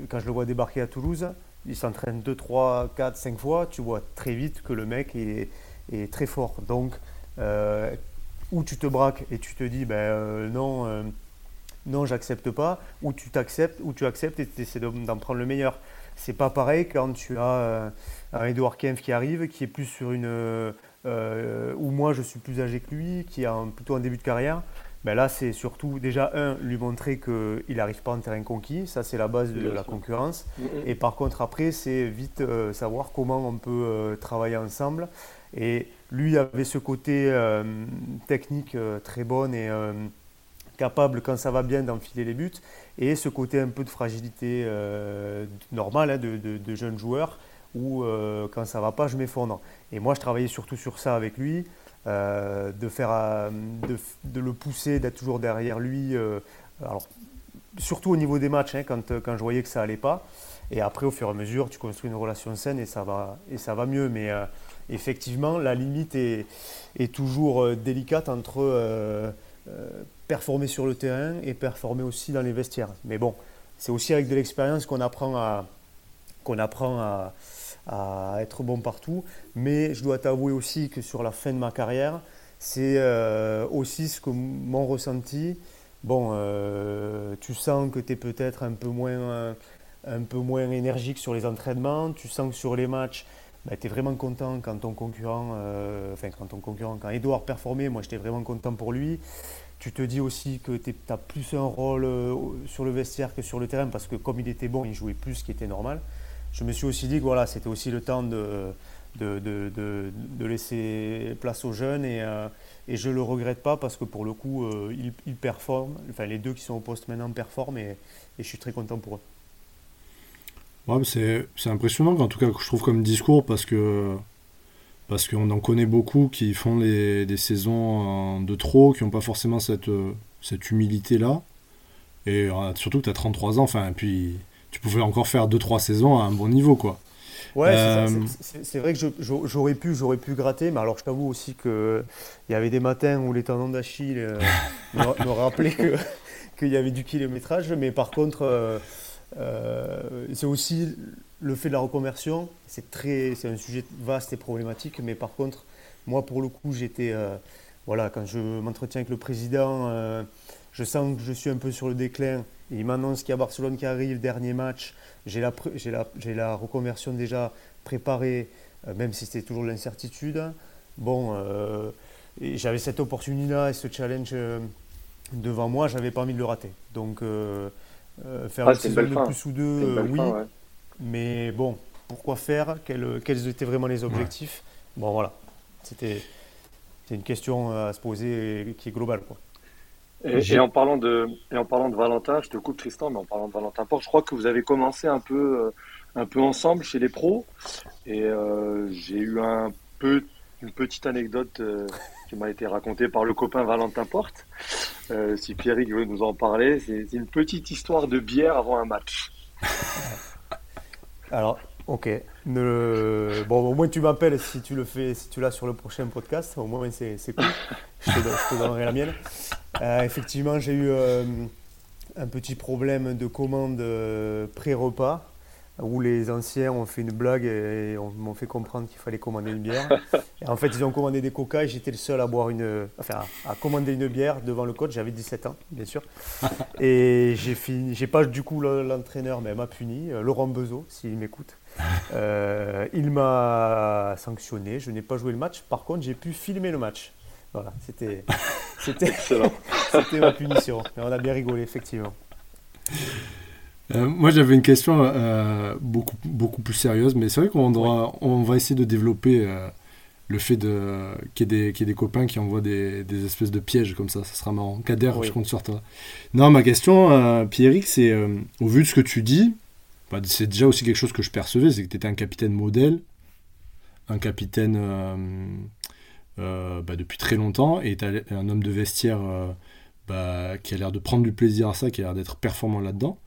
quand je le vois débarquer à Toulouse, il s'entraîne 2, 3, 4, 5 fois, tu vois très vite que le mec est, est très fort. Donc, où tu te braques et tu te dis, ben non non, j'accepte pas, ou tu t'acceptes, ou tu acceptes et tu essaies d'en prendre le meilleur. C'est pas pareil quand tu as euh, un Edouard Kempf qui arrive, qui est plus sur une. Euh, ou moi je suis plus âgé que lui, qui a plutôt un début de carrière. Ben là, c'est surtout déjà, un, lui montrer qu'il n'arrive pas en terrain conquis. Ça, c'est la base de la concurrence. Mm, mm. Et par contre, après, c'est vite euh, savoir comment on peut travailler ensemble. Et lui avait ce côté technique très bon et capable, quand ça va bien, d'enfiler les buts, et ce côté un peu de fragilité euh, normale hein, de, jeunes joueurs, où euh, quand ça va pas, je m'effondre. Et moi, je travaillais surtout sur ça avec lui, euh, de, le pousser, d'être toujours derrière lui, surtout au niveau des matchs, hein, quand, je voyais que ça allait pas. Et après, au fur et à mesure, tu construis une relation saine et ça va, et ça va mieux. Mais effectivement, la limite est toujours délicate entre performer sur le terrain et performer aussi dans les vestiaires. Mais bon, c'est aussi avec de l'expérience qu'on apprend à apprend à, à, être bon partout. Mais je dois t'avouer aussi que sur la fin de ma carrière, c'est euh, aussi ce que mon ressenti. Bon, euh, tu sens que tu es peut-être un peu moins un peu moins énergique sur les entraînements. Tu sens que sur les matchs, bah, tu es vraiment content quand ton concurrent, euh, enfin quand ton concurrent, quand Edouard performait, moi j'étais vraiment content pour lui. Tu te dis aussi que tu as plus un rôle euh, sur le vestiaire que sur le terrain parce que comme il était bon, il jouait plus, ce qui était normal. Je me suis aussi dit que voilà, c'était aussi le temps de, de, de, laisser place aux jeunes et, euh, et je ne le regrette pas parce que pour le coup, euh, ils, performent. Enfin, les deux qui sont au poste maintenant performent et, et je suis très content pour eux. Ouais, c'est impressionnant en tout cas je trouve comme discours parce que parce qu'on en connaît beaucoup qui font des saisons de trop, qui n'ont pas forcément cette, cette humilité-là. Et euh, surtout que tu as 33 ans, enfin, puis tu pouvais encore faire 2-3 saisons à un bon niveau, quoi. Ouais, euh, c'est vrai que j'aurais pu, j'aurais pu gratter, mais alors je t'avoue aussi qu'il y avait des matins où les tendons d'Achille euh, [LAUGHS] me, rappelaient [LAUGHS] qu'il y avait du kilométrage, mais par contre, c'est aussi le fait de la reconversion, c'est très, c'est un sujet vaste et problématique, mais par contre, moi pour le coup, j'étais, euh, voilà, quand je m'entretiens avec le président, euh, je sens que je suis un peu sur le déclin. Il m'annonce qu'il y a Barcelone qui arrive, dernier match. J'ai la, j'ai la, j'ai la reconversion déjà préparée, euh, même si c'était toujours l'incertitude. Bon, j'avais cette opportunité et ce challenge devant moi, j'avais pas envie de le rater. Donc, faire ah, une saison de plus ou deux, oui. Mais bon, pourquoi faire? Quels, quels, étaient vraiment les objectifs? Bon, voilà. C'était une question à se poser qui est globale. Quoi. Et, en parlant de, et en parlant de Valentin, je te coupe Tristan, mais en parlant de Valentin Port, je crois que vous avez commencé un peu, euh, un peu ensemble chez les pros. Et euh, j'ai eu un peu, une petite anecdote euh, qui m'a été racontée par le copain Valentin Porte. si Pierrick veut nous en parler, c'est une petite histoire de bière avant un match. [LAUGHS] Alors, ok. Bon, au moins tu m'appelles si tu le fais, si tu l'as sur le prochain podcast. Au moins c'est cool. Je te, donnerai la mienne. Euh, effectivement, j'ai eu euh, un petit problème de commande euh, pré-repas où les anciens ont fait une blague et m'ont fait comprendre qu'il fallait commander une bière. [LAUGHS] Et en fait, ils ont commandé des coca et j'étais le seul à boire une, enfin, à commander une bière devant le coach. J'avais 17 ans, bien sûr. [LAUGHS] Et j'ai fini, j'ai pas du coup l'entraîneur, mais m'a puni, euh, Laurent Bezot, s'il m'écoute. [LAUGHS] Euh, il m'a sanctionné. Je n'ai pas joué le match. Par contre, j'ai pu filmer le match. Voilà, c'était, c'était, c'était ma punition. Et on a bien rigolé, effectivement. Moi, j'avais une question beaucoup, beaucoup plus sérieuse, mais c'est vrai qu'on on va essayer de développer le fait de qu'il y, ait des, copains qui envoient des, des, espèces de pièges comme ça, ça sera marrant. Kader, je compte sur toi. Non, ma question, euh, Pierrick, c'est euh, au vu de ce que tu dis, bah, c'est déjà aussi quelque chose que je percevais, c'est que tu étais un capitaine modèle, un capitaine euh, euh, bah, depuis très longtemps, et un homme de vestiaire bah, qui a l'air de prendre du plaisir à ça, qui a l'air d'être performant là-dedans.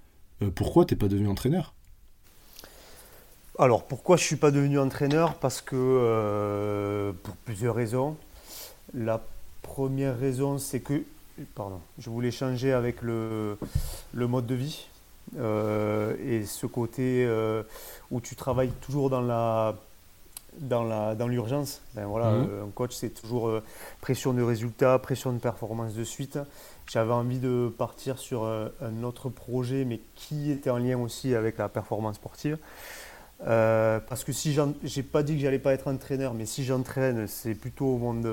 Pourquoi t'es pas devenu entraîneur? Alors pourquoi je suis pas devenu entraîneur? Parce que euh, pour plusieurs raisons. La première raison, c'est que pardon, je voulais changer avec le, mode de vie. Euh, et ce côté euh, où tu travailles toujours dans la dans la dans l'urgence. Ben voilà, mhm. un coach c'est toujours pression de résultat, pression de performance de suite. J'avais envie de partir sur un autre projet, mais qui était en lien aussi avec la performance sportive. Euh, parce que si j'ai pas dit que j'allais pas être entraîneur, mais si j'entraîne, c'est plutôt au monde,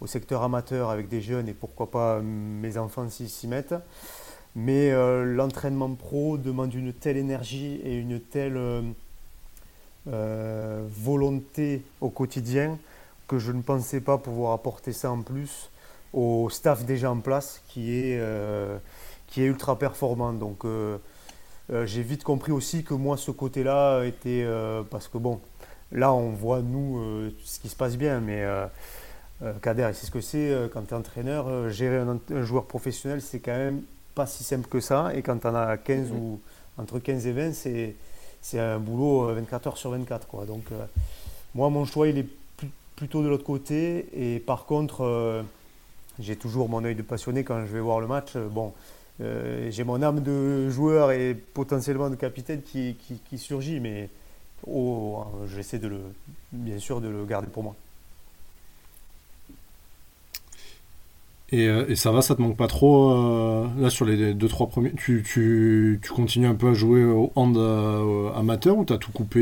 au secteur amateur avec des jeunes et pourquoi pas mes enfants s'y mettent. Mais euh, l'entraînement pro demande une telle énergie et une telle euh, volonté au quotidien que je ne pensais pas pouvoir apporter ça en plus au staff déjà en place qui est, qui est ultra performant. Donc euh, j'ai vite compris aussi que moi, ce côté-là était. Euh, parce que bon, là, on voit, nous, euh, ce qui se passe bien, mais Kader, c'est ce que c'est quand tu es entraîneur. gérer un, joueur professionnel, c'est quand même pas si simple que ça. Et quand en as 15 ou entre 15 et 20, c'est, c'est un boulot 24 heures sur 24. Quoi. Donc, moi, mon choix, il est plutôt de l'autre côté. Et par contre, j'ai toujours mon œil de passionné quand je vais voir le match. Bon, euh, j'ai mon âme de joueur et potentiellement de capitaine qui, qui, surgit, mais oh, j'essaie de le, bien sûr de le garder pour moi. Et, euh, et, ça va, ça te manque pas trop euh, là sur les 2-3 premiers? Tu, tu, tu, continues un peu à jouer au hand amateur ou tu as tout coupé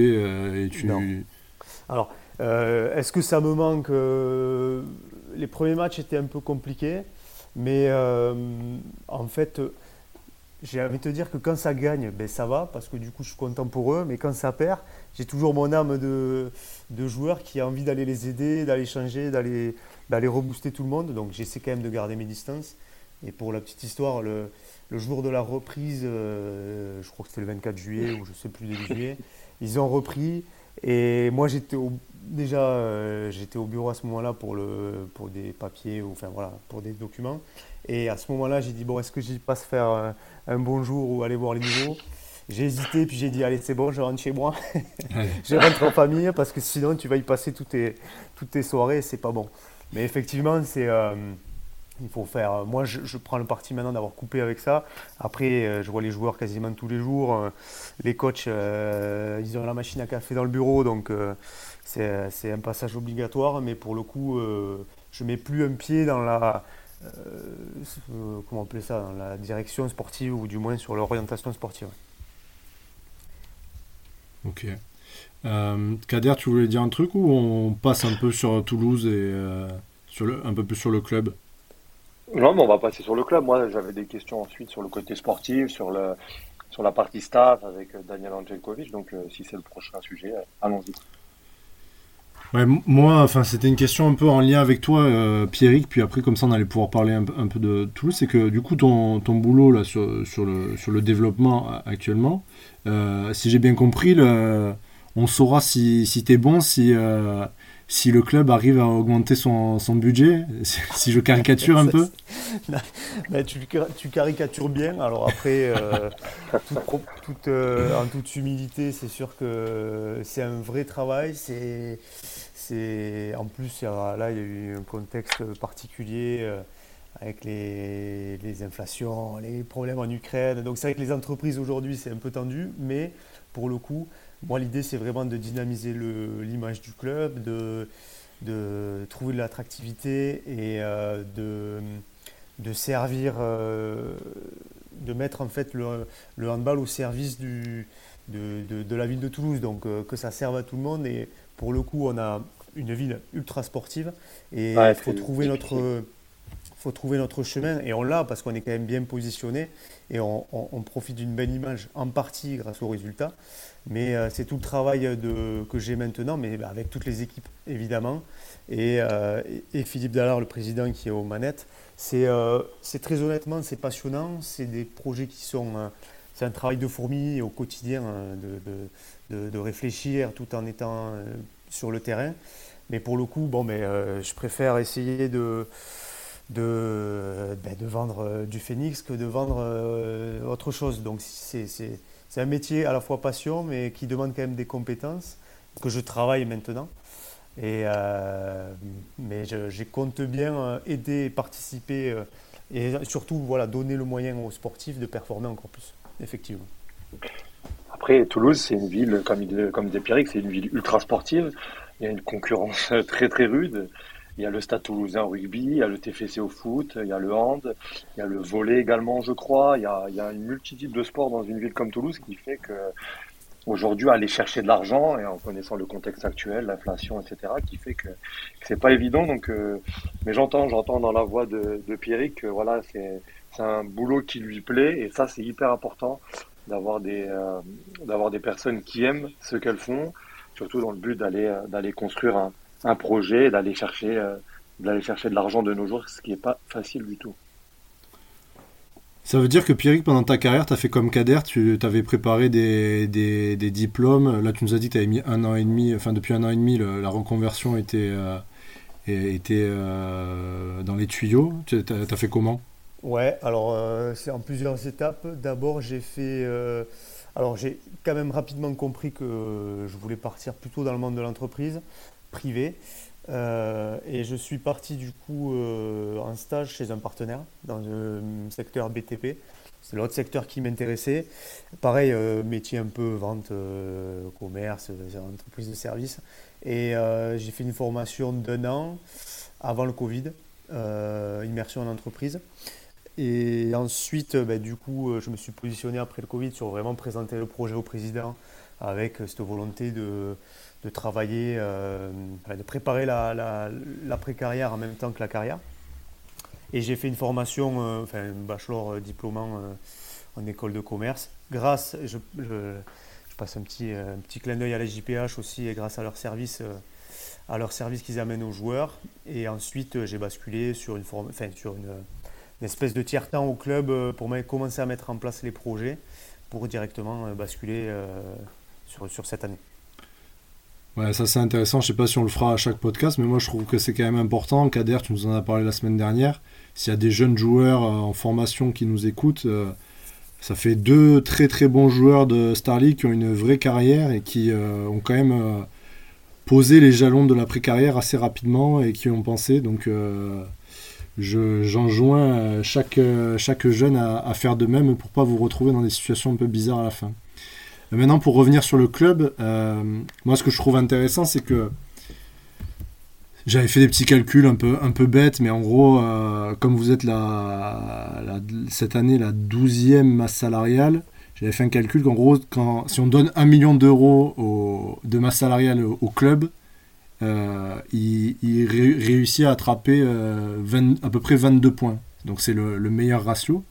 et tu... Alors, est-ce que ça me manque Les premiers matchs étaient un peu compliqués. Mais euh, en fait, j'ai envie de te dire que quand ça gagne, ben ça va, parce que du coup, je suis content pour eux. Mais quand ça perd, j'ai toujours mon âme de, de joueur qui a envie d'aller les aider, d'aller changer, d'aller, d'aller rebooster tout le monde. Donc, j'essaie quand même de garder mes distances. Et pour la petite histoire, le, le jour de la reprise, euh, je crois que c'était le 24 juillet ou je ne sais plus début juillet, [LAUGHS] ils ont repris. Et moi, j'étais déjà, euh, j'étais au bureau à ce moment-là pour, le, pour des papiers, ou, enfin voilà, pour des documents. Et à ce moment-là, j'ai dit, bon, est-ce que j'y passe faire un, un, bonjour ou aller voir les nouveaux? J'ai hésité, puis j'ai dit, allez, c'est bon, je rentre chez moi. [LAUGHS] je rentre en famille, parce que sinon, tu vas y passer toutes tes, toutes tes soirées, c'est pas bon. Mais effectivement, c'est... Euh, il faut faire. Moi, je, prends le parti maintenant d'avoir coupé avec ça. Après, euh, je vois les joueurs quasiment tous les jours. Euh, les coachs, ils ont la machine à café dans le bureau, donc c'est un passage obligatoire. Mais pour le coup, je mets plus un pied dans la comment ça, dans la direction sportive ou du moins sur l'orientation sportive. Ok. Kader, tu voulais dire un truc ou on passe un peu sur Toulouse et sur le, un peu plus sur le club? Non, mais on va passer sur le club. Moi, j'avais des questions ensuite sur le côté sportif, sur, le, sur la partie staff avec euh, Daniel Angelkovic. Donc, euh, si c'est le prochain sujet, euh, allons-y. Ouais, moi, enfin, c'était une question un peu en lien avec toi, Pierrick, puis après, comme ça, on allait pouvoir parler un, peu de tout. C'est que, du coup, ton, ton boulot là, sur, sur, le, sur le développement actuellement, si j'ai bien compris, le, on saura si, si tu es bon, si si le club arrive à augmenter son, son budget, [LAUGHS] si je caricature un peu bah, tu, tu, caricatures bien. Alors après, euh, [LAUGHS] euh, en toute humilité, c'est sûr que c'est un vrai travail. C'est, c'est, en plus, là, il y a eu un contexte particulier euh, avec les, les, inflations, les problèmes en Ukraine. Donc c'est vrai que les entreprises aujourd'hui, c'est un peu tendu, mais pour le coup, moi, l'idée, c'est vraiment de dynamiser l'image du club, de, de trouver de l'attractivité et euh, de, de servir, euh, de mettre en fait le, le, handball au service du, de, de, la ville de Toulouse, donc euh, que ça serve à tout le monde. Et pour le coup, on a une ville ultra sportive. Et il faut trouver notre faut trouver notre chemin et on l'a parce qu'on est quand même bien positionné et on, profite d'une belle image en partie grâce aux résultats. Mais euh, c'est tout le travail de, que j'ai maintenant, mais avec toutes les équipes évidemment. Et, euh, Philippe Dallard, le président qui est aux manettes, c'est euh, très honnêtement, c'est passionnant. C'est des projets qui sont. c'est un travail de fourmi au quotidien de, de, réfléchir tout en étant sur le terrain. Mais pour le coup, bon, mais, je préfère essayer de de, ben, de vendre euh, du phénix que de vendre euh, autre chose. Donc c'est un métier à la fois passion, mais qui demande quand même des compétences que je travaille maintenant. Et, euh, mais je, compte bien aider, participer et surtout voilà, donner le moyen aux sportifs de performer encore plus, effectivement. Après, Toulouse, c'est une ville, comme, comme c'est une ville ultra sportive. Il y a une concurrence [LAUGHS] très très rude. Il y a le Stade Toulousain au rugby, il y a le TFC au foot, il y a le hand, il y a le volet également, je crois. Il y a, une multitude de sports dans une ville comme Toulouse qui fait que aujourd'hui aller chercher de l'argent et en connaissant le contexte actuel, l'inflation, etc., qui fait que, c'est pas évident. Donc, euh, mais j'entends, j'entends dans la voix de, de Pierrick que voilà, c'est c'est un boulot qui lui plaît et ça c'est hyper important d'avoir des euh, d'avoir des personnes qui aiment ce qu'elles font, surtout dans le but d'aller d'aller construire un un projet, d'aller chercher, euh, d'aller chercher de l'argent de nos jours, ce qui n'est pas facile du tout. Ça veut dire que Pierrick, pendant ta carrière, tu as fait comme Kader, tu avais préparé des, des, diplômes. Là, tu nous as dit que tu avais mis un an et demi, enfin depuis un an et demi, la reconversion était, euh, était euh, dans les tuyaux. Tu as, fait comment? Ouais, alors c'est en plusieurs étapes. D'abord, j'ai fait. alors, j'ai quand même rapidement compris que je voulais partir plutôt dans le monde de l'entreprise privé. Euh, et je suis parti du coup euh, en stage chez un partenaire dans le secteur BTP. C'est l'autre secteur qui m'intéressait. Pareil, euh, métier un peu vente, commerce, entreprise de service. Et j'ai fait une formation d'un an avant le Covid, immersion en entreprise. Et ensuite, ben, du coup, je me suis positionné après le Covid sur vraiment présenter le projet au président avec cette volonté de de travailler, euh, de préparer la, pré-carrière en même temps que la carrière. Et j'ai fait une formation, euh, enfin un bachelor euh, diplômant en école de commerce. Grâce, je, passe un petit, un petit clin d'œil à la JPH aussi, et grâce à leur service, à qu'ils amènent aux joueurs. Et ensuite, j'ai basculé sur une, forme, enfin, sur une, espèce de tiers-temps au club pour commencer à mettre en place les projets pour directement basculer sur, sur cette année. Ouais, ça c'est intéressant. Je sais pas si on le fera à chaque podcast, mais moi je trouve que c'est quand même important. Kader, tu nous en as parlé la semaine dernière. S'il y a des jeunes joueurs euh, en formation qui nous écoutent, euh, ça fait deux très très bons joueurs de Star League qui ont une vraie carrière et qui euh, ont quand même posé les jalons de la pré-carrière assez rapidement et qui ont pensé. Donc j'enjoins chaque, chaque jeune à, à, faire de même pour pas vous retrouver dans des situations un peu bizarres à la fin. Maintenant, pour revenir sur le club, euh, moi, ce que je trouve intéressant, c'est que j'avais fait des petits calculs un peu, un peu bêtes, mais en gros, euh, comme vous êtes la, cette année la 12e masse salariale, j'avais fait un calcul qu'en gros, quand, si on donne un million d'euros de masse salariale au, club, euh, il, réussit à attraper à peu près 22 points. Donc c'est le, meilleur ratio.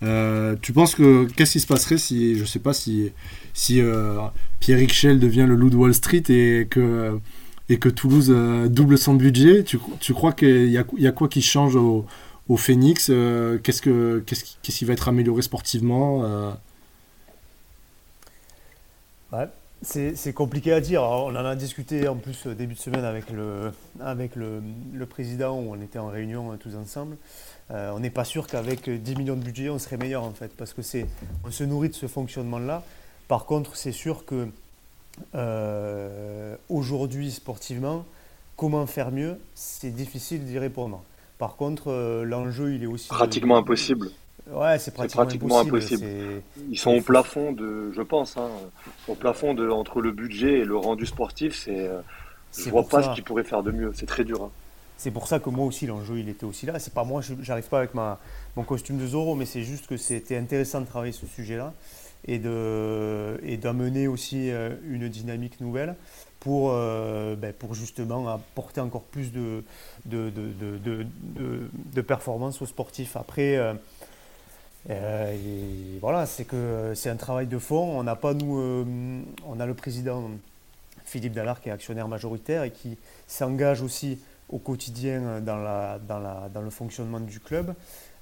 Tu penses que qu'est-ce qui se passerait si je sais pas si si euh, Pierre Schell devient le loup de Wall Street et que Toulouse euh, double son budget tu, tu crois qu'il y a, quoi qui change au, au Phoenix qu'est-ce que qu'est-ce qui, va être amélioré sportivement c'est compliqué à dire. on en a discuté en plus début de semaine avec le, président où on était en réunion tous ensemble. Euh, on n'est pas sûr qu'avec 10 millions de budget, on serait meilleur en fait, parce que on se nourrit de ce fonctionnement-là. Par contre, c'est sûr que euh, aujourd'hui, sportivement, comment faire mieux, c'est difficile d'y répondre. Par contre, euh, l'enjeu, il est aussi pratiquement impossible. Ouais, c'est pratiquement, impossible. Ils sont au plafond de, je pense, hein, au plafond de entre le budget et le rendu sportif. C'est, je vois pas ce qu'ils pourraient faire de mieux. C'est très dur. Hein. C'est pour ça que moi aussi, l'enjeu, il était aussi là. C'est pas moi, j'arrive pas avec ma, mon costume de Zoro, mais c'est juste que c'était intéressant de travailler ce sujet-là et, de, et d'amener aussi euh, une dynamique nouvelle. pour, ben, pour justement apporter encore plus de, de, de, de performance aux sportifs. Après, voilà, c'est que c'est un travail de fond. On n'a pas nous, on a le président Philippe Dallard qui est actionnaire majoritaire et qui s'engage aussi au quotidien dans, la, dans, la, dans le fonctionnement du club.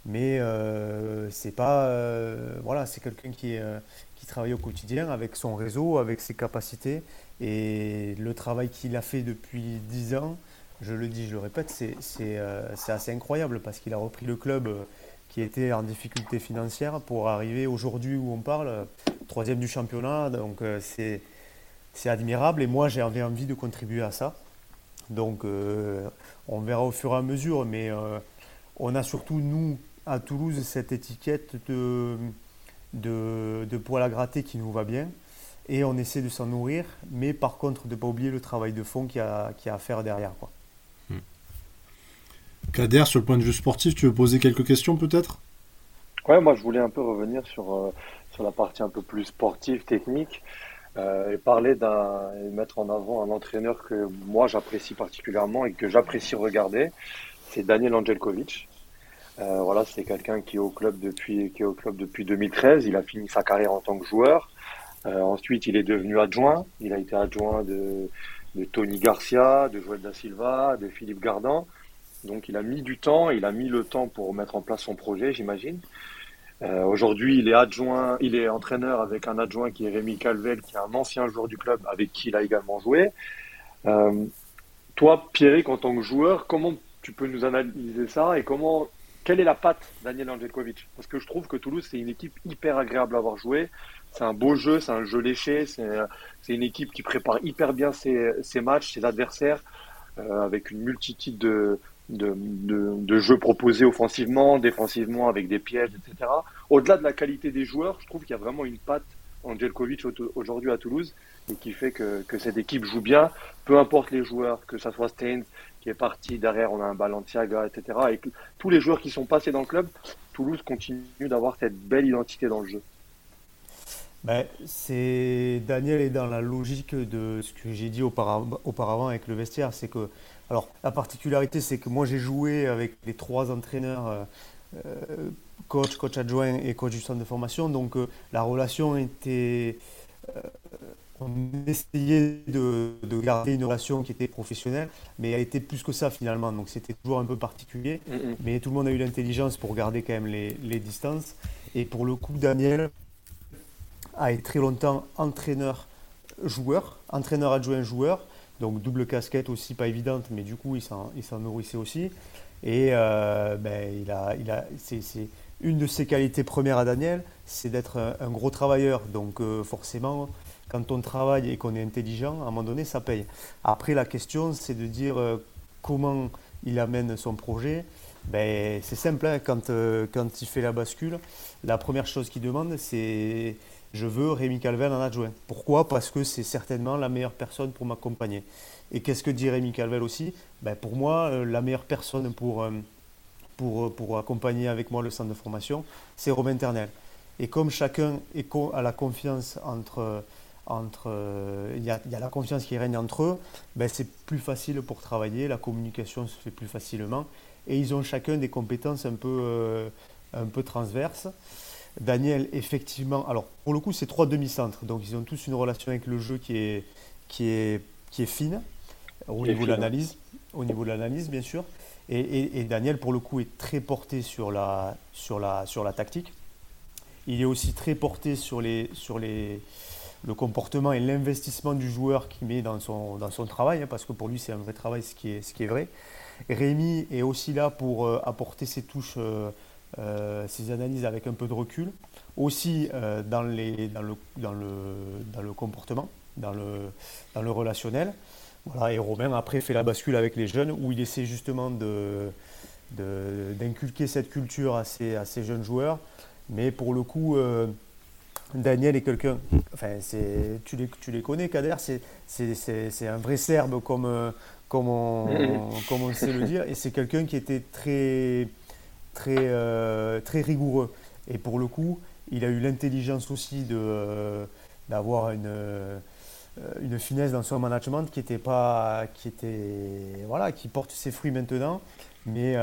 Mais euh, c'est pas. Euh, voilà, c'est quelqu'un qui, euh, qui travaille au quotidien avec son réseau, avec ses capacités. Et le travail qu'il a fait depuis 10 ans, je le dis, je le répète, c'est assez incroyable parce qu'il a repris le club qui était en difficulté financière pour arriver aujourd'hui où on parle, troisième du championnat. Donc c'est admirable et moi j'avais envie de contribuer à ça. Donc on verra au fur et à mesure, mais on a surtout, nous, à Toulouse cette étiquette de, de, poil à gratter qui nous va bien. Et on essaie de s'en nourrir, mais par contre de ne pas oublier le travail de fond qu'il y, a, à faire derrière. Quoi. Hmm. Kader, sur le point de vue sportif, tu veux poser quelques questions peut-être? Ouais, moi je voulais un peu revenir sur, euh, sur la partie un peu plus sportive, technique, euh, et parler d'un, et mettre en avant un entraîneur que moi j'apprécie particulièrement et que j'apprécie regarder, c'est Daniel Angelkovic. Euh, voilà, c'est quelqu'un qui est au club depuis qui est au club depuis 2013. Il a fini sa carrière en tant que joueur. Euh, ensuite, il est devenu adjoint. Il a été adjoint de, de Tony Garcia, de Joël da Silva, de Philippe Gardan. Donc, il a mis du temps. Il a mis le temps pour mettre en place son projet, j'imagine. Euh, Aujourd'hui, il est adjoint, il est entraîneur avec un adjoint qui est Rémi Calvel, qui est un ancien joueur du club avec qui il a également joué. Euh, toi, Pierrick, en tant que joueur, comment tu peux nous analyser ça et comment quelle est la patte Daniel Angelkovic Parce que je trouve que Toulouse, c'est une équipe hyper agréable à avoir joué. C'est un beau jeu, c'est un jeu léché, c'est une équipe qui prépare hyper bien ses, matchs, ses adversaires, euh, avec une multitude de, de, jeux proposés offensivement, défensivement, avec des pièges, etc. Au-delà de la qualité des joueurs, je trouve qu'il y a vraiment une patte Angelkovic aujourd'hui à Toulouse et qui fait que, cette équipe joue bien, peu importe les joueurs, que ce soit Staines, qui est parti. Derrière, on a un Balenciaga, etc. Et tous les joueurs qui sont passés dans le club, Toulouse continue d'avoir cette belle identité dans le jeu. Ben, c'est Daniel est dans la logique de ce que j'ai dit auparavant, auparavant avec le vestiaire, c'est que alors la particularité c'est que moi j'ai joué avec les trois entraîneurs euh, euh, coach, coach adjoint et coach du centre de formation, donc euh, la relation était on essayait de, garder une relation qui était professionnelle, mais elle était plus que ça finalement. Donc c'était toujours un peu particulier. Mm, mm. Mais tout le monde a eu l'intelligence pour garder quand même les, distances. Et pour le coup, Daniel a été très longtemps entraîneur-joueur, entraîneur adjoint joueur. Donc double casquette aussi pas évidente, mais du coup il s'en nourrissait aussi. Et euh, ben, il a, il a, c'est, une de ses qualités premières à Daniel, c'est d'être un, gros travailleur. Donc euh, forcément, quand on travaille et qu'on est intelligent, à un moment donné, ça paye. Après, la question, c'est de dire euh, comment il amène son projet. Ben, c'est simple, hein, quand, euh, quand il fait la bascule, la première chose qu'il demande, c'est je veux Rémi Calvel en adjoint. Pourquoi? Parce que c'est certainement la meilleure personne pour m'accompagner. Et qu'est-ce que dit Rémi Calvel aussi? Ben, Pour moi, la meilleure personne pour, pour, pour accompagner avec moi le centre de formation, c'est Romain Ternel. Et comme chacun a la confiance entre entre, euh, il y, a, la confiance qui règne entre eux, ben c'est plus facile pour travailler, la communication se fait plus facilement, et ils ont chacun des compétences un peu, euh, un peu transverses. Daniel, effectivement, alors pour le coup, c'est trois demi-centres, donc ils ont tous une relation avec le jeu qui est, qui est, qui est fine, au niveau de l'analyse, au niveau de l'analyse, bien sûr. Et, Daniel, pour le coup, est très porté sur la, sur la, sur la tactique. Il est aussi très porté sur les, sur les, le comportement et l'investissement du joueur qu'il met dans son, dans son travail, hein, parce que pour lui c'est un vrai travail, ce qui est, ce qui est vrai. Rémi est aussi là pour euh, apporter ses touches, euh, euh, ses analyses avec un peu de recul, aussi dans, les, dans, le, dans, le, dans le comportement, dans le, dans le relationnel. Voilà, et Romain après fait la bascule avec les jeunes où il essaie justement de, d'inculquer cette culture à ses, à ces jeunes joueurs. Mais pour le coup, Daniel est quelqu'un, enfin, tu, les, tu les connais, Kader, c'est un vrai Serbe comme, euh, comme, on, [LAUGHS] comme on sait le dire, et c'est quelqu'un qui était très, très, euh, très rigoureux. Et pour le coup, il a eu l'intelligence aussi de, euh, d'avoir une, une finesse dans son management qui était pas, qui était, voilà, qui porte ses fruits maintenant. Mais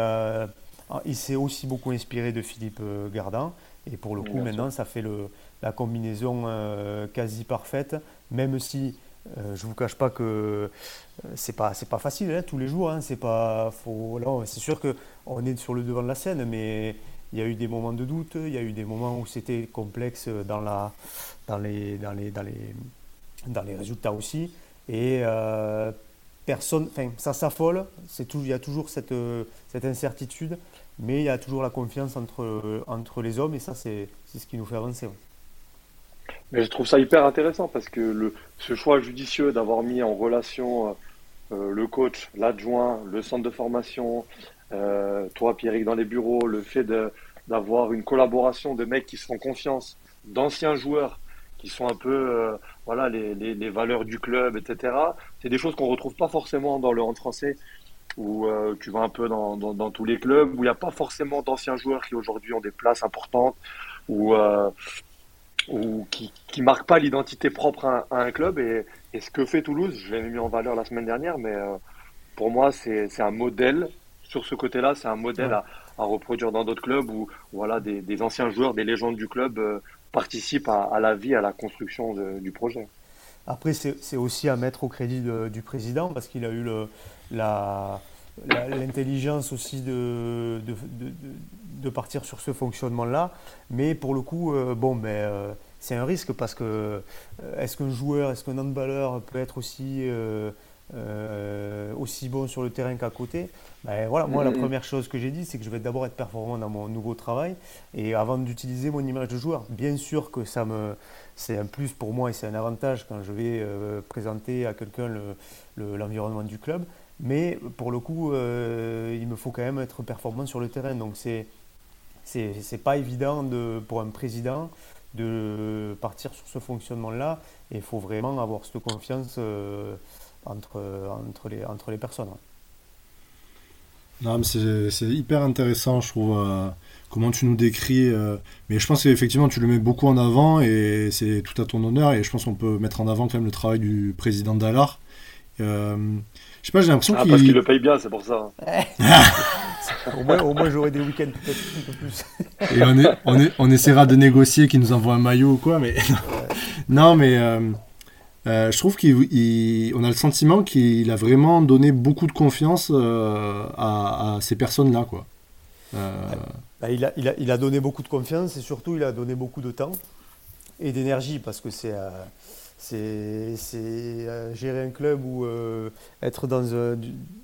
il s'est aussi beaucoup inspiré de Philippe Gardin. Et pour le coup, maintenant, ça fait le, la combinaison quasi parfaite, même si euh, je ne vous cache pas que euh, c'est pas c'est pas facile hein, tous les jours. Hein, c'est pas c'est sûr que on est sur le devant de la scène, mais il y a eu des moments de doute, il y a eu des moments où c'était complexe dans la dans les dans les dans les dans les résultats aussi. Et euh, personne, enfin ça s'affole. Il y a toujours cette cette incertitude, mais il y a toujours la confiance entre entre les hommes et ça c'est ce qui nous fait avancer. Mais je trouve ça hyper intéressant parce que le, ce choix judicieux d'avoir mis en relation euh, euh, le coach, l'adjoint, le centre de formation, euh, toi Pierrick dans les bureaux, le fait d'avoir une collaboration de mecs qui se font confiance, d'anciens joueurs qui sont un peu voilà les, les, les, valeurs du club, etc. C'est des choses qu'on retrouve pas forcément dans le hand français où tu vas un peu dans, dans, dans tous les clubs où il n'y a pas forcément d'anciens joueurs qui aujourd'hui ont des places importantes ou qui ne marque pas l'identité propre à, un club. Et, ce que fait Toulouse, je l'ai mis en valeur la semaine dernière, mais euh, pour moi, c'est un modèle. Sur ce côté-là, c'est un modèle à, reproduire dans d'autres clubs où voilà, des, anciens joueurs, des légendes du club euh, participent à, la vie, à la construction du projet. Après, c'est aussi à mettre au crédit du président parce qu'il a eu l'intelligence aussi de, de, partir sur ce fonctionnement-là. Mais pour le coup, euh, bon, mais, euh, c'est un risque parce que euh, est-ce qu'un joueur, est-ce qu'un handballeur peut être aussi, aussi bon sur le terrain qu'à côté ben, voilà, Moi, la première chose que j'ai dit, c'est que je vais d'abord être performant dans mon nouveau travail. Et avant d'utiliser mon image de joueur, bien sûr que ça me, c'est un plus pour moi et c'est un avantage quand je vais présenter à quelqu'un l'environnement le, du club. Mais pour le coup, euh, il me faut quand même être performant sur le terrain. Donc c'est c'est pas évident de, pour un président de partir sur ce fonctionnement-là. Et il faut vraiment avoir cette confiance euh, entre, entre, les, entre les personnes. c'est hyper intéressant, je trouve, euh, comment tu nous décris. mais je pense qu'effectivement, tu le mets beaucoup en avant et c'est tout à ton honneur. Et je pense qu'on peut mettre en avant quand même le travail du président Dallard. Je sais pas, j'ai l'impression ah, qu'il. Parce qu'il le paye bien, c'est pour ça. [LAUGHS] au moins, au moins j'aurai des week-ends peut-être un peu plus. Et on, est, on, est, on essaiera de négocier qu'il nous envoie un maillot ou quoi, mais. [LAUGHS] non, mais. Euh, euh, je trouve qu'on a le sentiment qu'il a vraiment donné beaucoup de confiance euh, à, ces personnes-là. quoi. Bah, il, a, donné beaucoup de confiance et surtout il a donné beaucoup de temps et d'énergie parce que c'est euh, gérer un club ou euh, être dans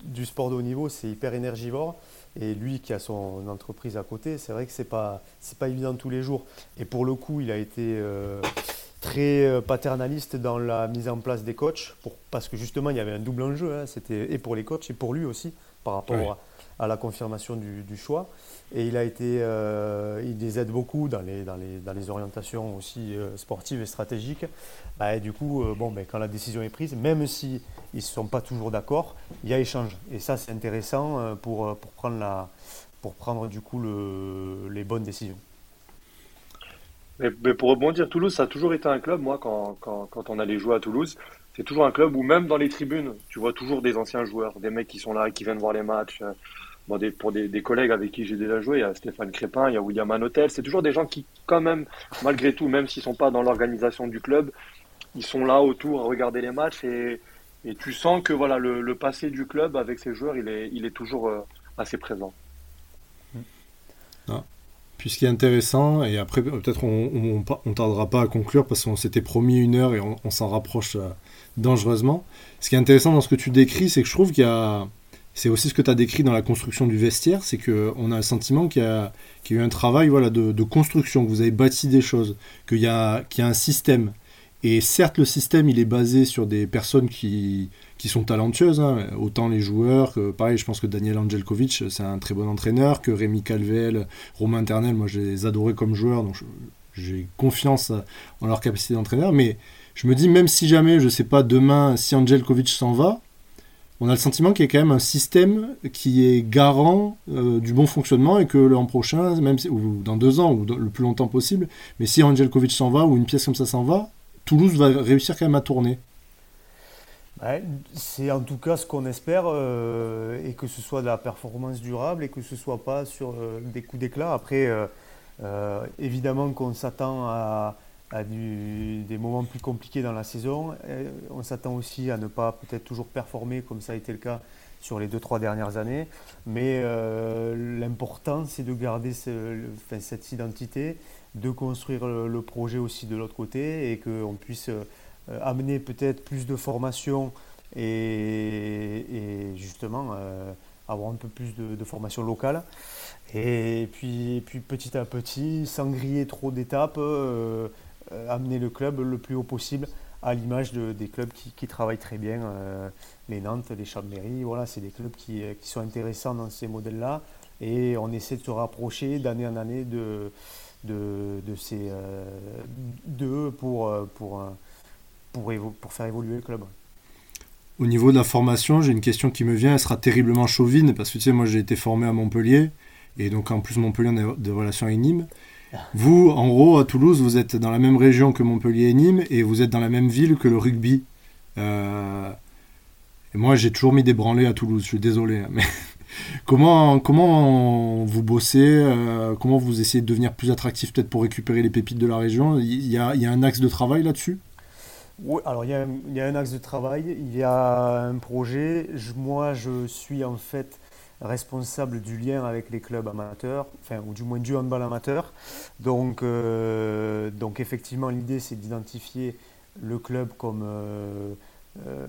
du, sport de haut niveau, c'est hyper énergivore. Et lui qui a son entreprise à côté, c'est vrai que c'est pas c'est pas évident tous les jours. Et pour le coup, il a été euh, très paternaliste dans la mise en place des coachs, pour, parce que justement il y avait un double enjeu. Hein. c'était et pour les coachs et pour lui aussi par rapport à, la confirmation du, du choix. Et il a été, euh, il les aide beaucoup dans les, dans les, dans les orientations aussi euh, sportives et stratégiques. Bah, et du coup, euh, bon, ben, quand la décision est prise, même si ils ne sont pas toujours d'accord, il y a échange. Et ça, c'est intéressant pour, pour, prendre la, pour prendre du coup le, les bonnes décisions. Mais, pour rebondir, Toulouse, ça a toujours été un club, moi, quand, quand, quand on allait jouer à Toulouse, c'est toujours un club où même dans les tribunes, tu vois toujours des anciens joueurs, des mecs qui sont là, qui viennent voir les matchs pour des, collègues avec qui j'ai déjà joué, il y a Stéphane Crépin, il y a William Anotel, c'est toujours des gens qui, quand même, malgré tout, même s'ils ne sont pas dans l'organisation du club, ils sont là autour à regarder les matchs et, tu sens que voilà le, passé du club avec ses joueurs, il est, il est toujours euh, assez présent. Puis ce qui est intéressant, et après peut-être on ne tardera pas à conclure parce qu'on s'était promis une heure et on, s'en rapproche euh, dangereusement. Ce qui est intéressant dans ce que tu décris, c'est que je trouve qu'il y a c'est aussi ce que tu as décrit dans la construction du vestiaire, c'est qu'on a le sentiment qu'il y, a, eu un travail voilà, de, construction, que vous avez bâti des choses, qu'il y, a, un système. Et certes, le système, il est basé sur des personnes qui, sont talentueuses, hein. autant les joueurs que, pareil, je pense que Daniel Angelkovic, c'est un très bon entraîneur, que Rémi Calvel, Romain Internel, moi je les adorais comme joueurs, donc j'ai confiance en leur capacité d'entraîneur, mais je me dis, même si jamais, je ne sais pas, demain, si Angelkovic s'en va, on a le sentiment qu'il y a quand même un système qui est garant euh, du bon fonctionnement et que l'an prochain, même ou dans deux ans ou le plus longtemps possible, mais si Angelkovic s'en va ou une pièce comme ça s'en va, Toulouse va réussir quand même à tourner. C'est en tout cas ce qu'on espère, euh, et que ce soit de la performance durable et que ce soit pas sur euh, des coups d'éclat. Après, euh, évidemment qu'on s'attend à, des moments plus compliqués dans la saison. on s'attend aussi à ne pas peut-être toujours performer comme ça a été le cas sur les deux trois dernières années. Mais l'important, c'est de garder cette identité, de construire le, projet aussi de l'autre côté et qu'on puisse amener peut-être plus de formation et, justement euh, avoir un peu plus de, formation locale. Et puis, petit à petit, sans griller trop d'étapes, euh, amener le club le plus haut possible à l'image de, des clubs qui, travaillent très bien, les Nantes, les Chambéry, voilà, c'est des clubs qui, sont intéressants dans ces modèles-là. Et on essaie de se rapprocher d'année en année de ces deux pour, pour, pour, pour faire évoluer le club. Au niveau de la formation, j'ai une question qui me vient, elle sera terriblement chauvine, parce que tu sais, moi j'ai été formé à Montpellier, et donc en plus Montpellier, on a des relations avec Nîmes. Vous, en gros, à Toulouse, vous êtes dans la même région que Montpellier et Nîmes, et vous êtes dans la même ville que le rugby. Euh, et moi, j'ai toujours mis des branlés à Toulouse, je suis désolé. Hein, mais [LAUGHS] comment, comment vous bossez euh, Comment vous essayez de devenir plus attractif peut-être pour récupérer les pépites de la région? Il y a, il y a un axe de travail là-dessus? Oui, alors il y, a, un axe de travail, il y a un projet. moi, je suis en fait responsable du lien avec les clubs amateurs, enfin, ou du moins du handball amateur. Donc, euh, donc effectivement, l'idée, c'est d'identifier le club comme euh, euh,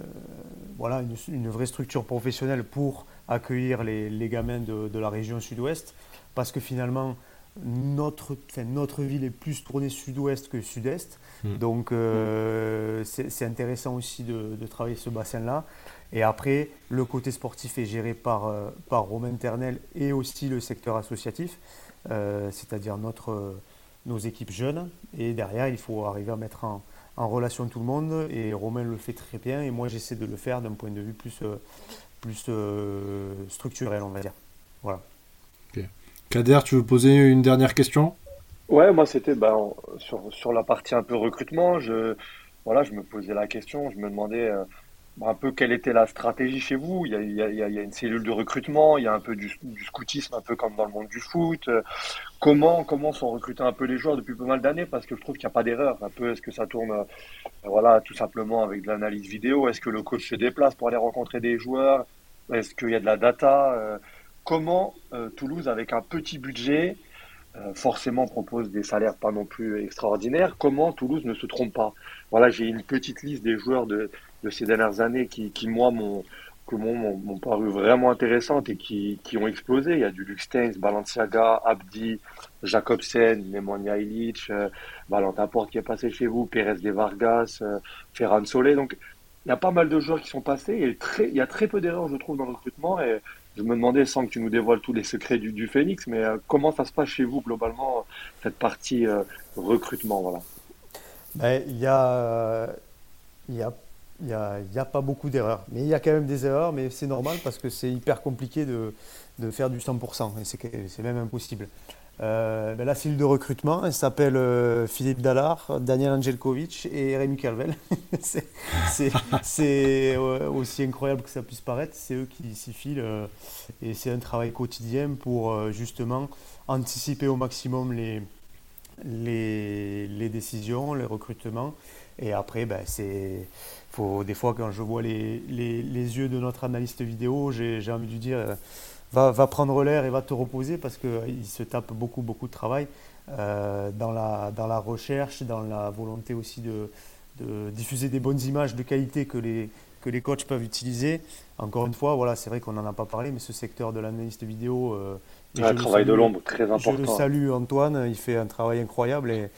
voilà, une, vraie structure professionnelle pour accueillir les, gamins de, la région sud-ouest. Parce que finalement, notre, notre ville est plus tournée sud-ouest que sud-est. Hmm. Donc euh, c'est intéressant aussi de, travailler ce bassin-là. Et après, le côté sportif est géré par, euh, par Romain Ternel et aussi le secteur associatif, euh, c'est-à-dire notre, nos équipes jeunes. Et derrière, il faut arriver à mettre en, relation tout le monde. Et Romain le fait très bien. Et moi, j'essaie de le faire d'un point de vue plus, plus structurel, on va dire. Voilà. Kader, tu veux poser une dernière question? Ouais, moi c'était ben, sur, sur la partie un peu recrutement. Je, voilà, je me posais la question, je me demandais euh, un peu quelle était la stratégie chez vous. Il y, a, une cellule de recrutement, il y a un peu du, scoutisme, un peu comme dans le monde du foot. Comment, comment sont recrutés un peu les joueurs depuis pas mal d'années? Parce que je trouve qu'il n'y a pas d'erreur. Un peu, est-ce que ça tourne, euh, voilà, tout simplement avec de l'analyse vidéo? Est-ce que le coach se déplace pour aller rencontrer des joueurs? Est-ce qu'il y a de la data? Euh, comment euh, Toulouse, avec un petit budget, euh, forcément propose des salaires pas non plus extraordinaires, comment Toulouse ne se trompe pas? Voilà, j'ai une petite liste des joueurs de, ces dernières années qui, moi, m'ont paru vraiment intéressantes et qui, ont explosé. Il y a du Luxteins, Balenciaga, Abdi, Jacobsen, Nemanja Ilic, euh, Valentin Porte qui est passé chez vous, Pérez de Vargas, Ferran Solé. Donc, il y a pas mal de joueurs qui sont passés et très, il y a très peu d'erreurs, je trouve, dans le recrutement. Et je me demandais, sans que tu nous dévoiles tous les secrets du, Phoenix, mais euh, comment ça se passe chez vous globalement, cette partie euh, recrutement voilà? Ben, il y a, y a il n'y a, a, pas beaucoup d'erreurs. Mais il y a quand même des erreurs, mais c'est normal parce que c'est hyper compliqué de, de, faire du 100%, et c'est même impossible. Euh, ben, la file de recrutement, elle s'appelle euh, Philippe Dallard, Daniel Angelkovic et Rémi Calvel. [LAUGHS] c'est euh, aussi incroyable que ça puisse paraître, c'est eux qui s'y filent et c'est un travail quotidien pour justement anticiper au maximum les, décisions, les recrutements. Et après, ben, faut des fois quand je vois les yeux de notre analyste vidéo, j'ai envie de dire va, prendre l'air et va te reposer parce qu'il se tape beaucoup, beaucoup de travail euh, dans, la, dans la recherche, dans la volonté aussi de, diffuser des bonnes images de qualité que les, que les coachs peuvent utiliser. Encore une fois, voilà, c'est vrai qu'on n'en a pas parlé, mais ce secteur de l'analyste vidéo. Euh, un travail de l'ombre très important. Je le salue Antoine, il fait un travail incroyable et, et,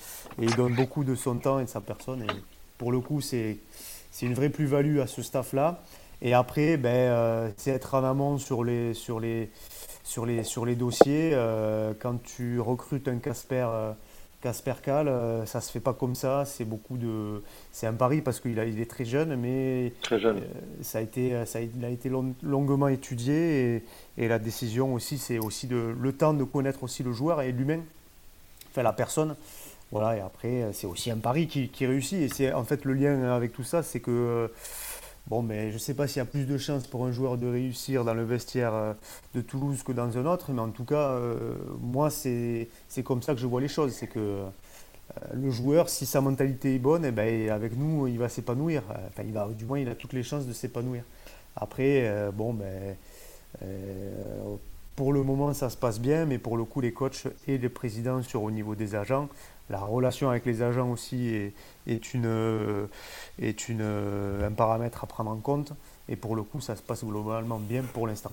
il donne beaucoup de son temps et de sa personne. Et pour le coup, c'est une vraie plus-value à ce staff-là. Et après, ben, euh, c'est être en amont sur les, sur les, sur les, sur les dossiers. Euh, quand tu recrutes un Casper, euh, Casper Cal, ça se fait pas comme ça. C'est beaucoup de, c'est un pari parce qu'il il est très jeune, mais très jeune. ça a été, ça a, il a été longuement étudié et, et, la décision aussi, c'est aussi de, le temps de connaître aussi le joueur et l'humain, enfin la personne. Voilà, et après, c'est aussi un pari qui, qui réussit. Et c'est en fait le lien avec tout ça, c'est que Bon, mais je ne sais pas s'il y a plus de chances pour un joueur de réussir dans le vestiaire euh, de Toulouse que dans un autre, mais en tout cas, euh, moi, c'est comme ça que je vois les choses. C'est que euh, le joueur, si sa mentalité est bonne, eh ben, avec nous, il va s'épanouir. Enfin, il va, du moins, il a toutes les chances de s'épanouir. Après, bon, ben, pour le moment, ça se passe bien, mais pour le coup, les coachs et les présidents sur au niveau des agents, la relation avec les agents aussi est, une, est une, un paramètre à prendre en compte. Et pour le coup, ça se passe globalement bien pour l'instant.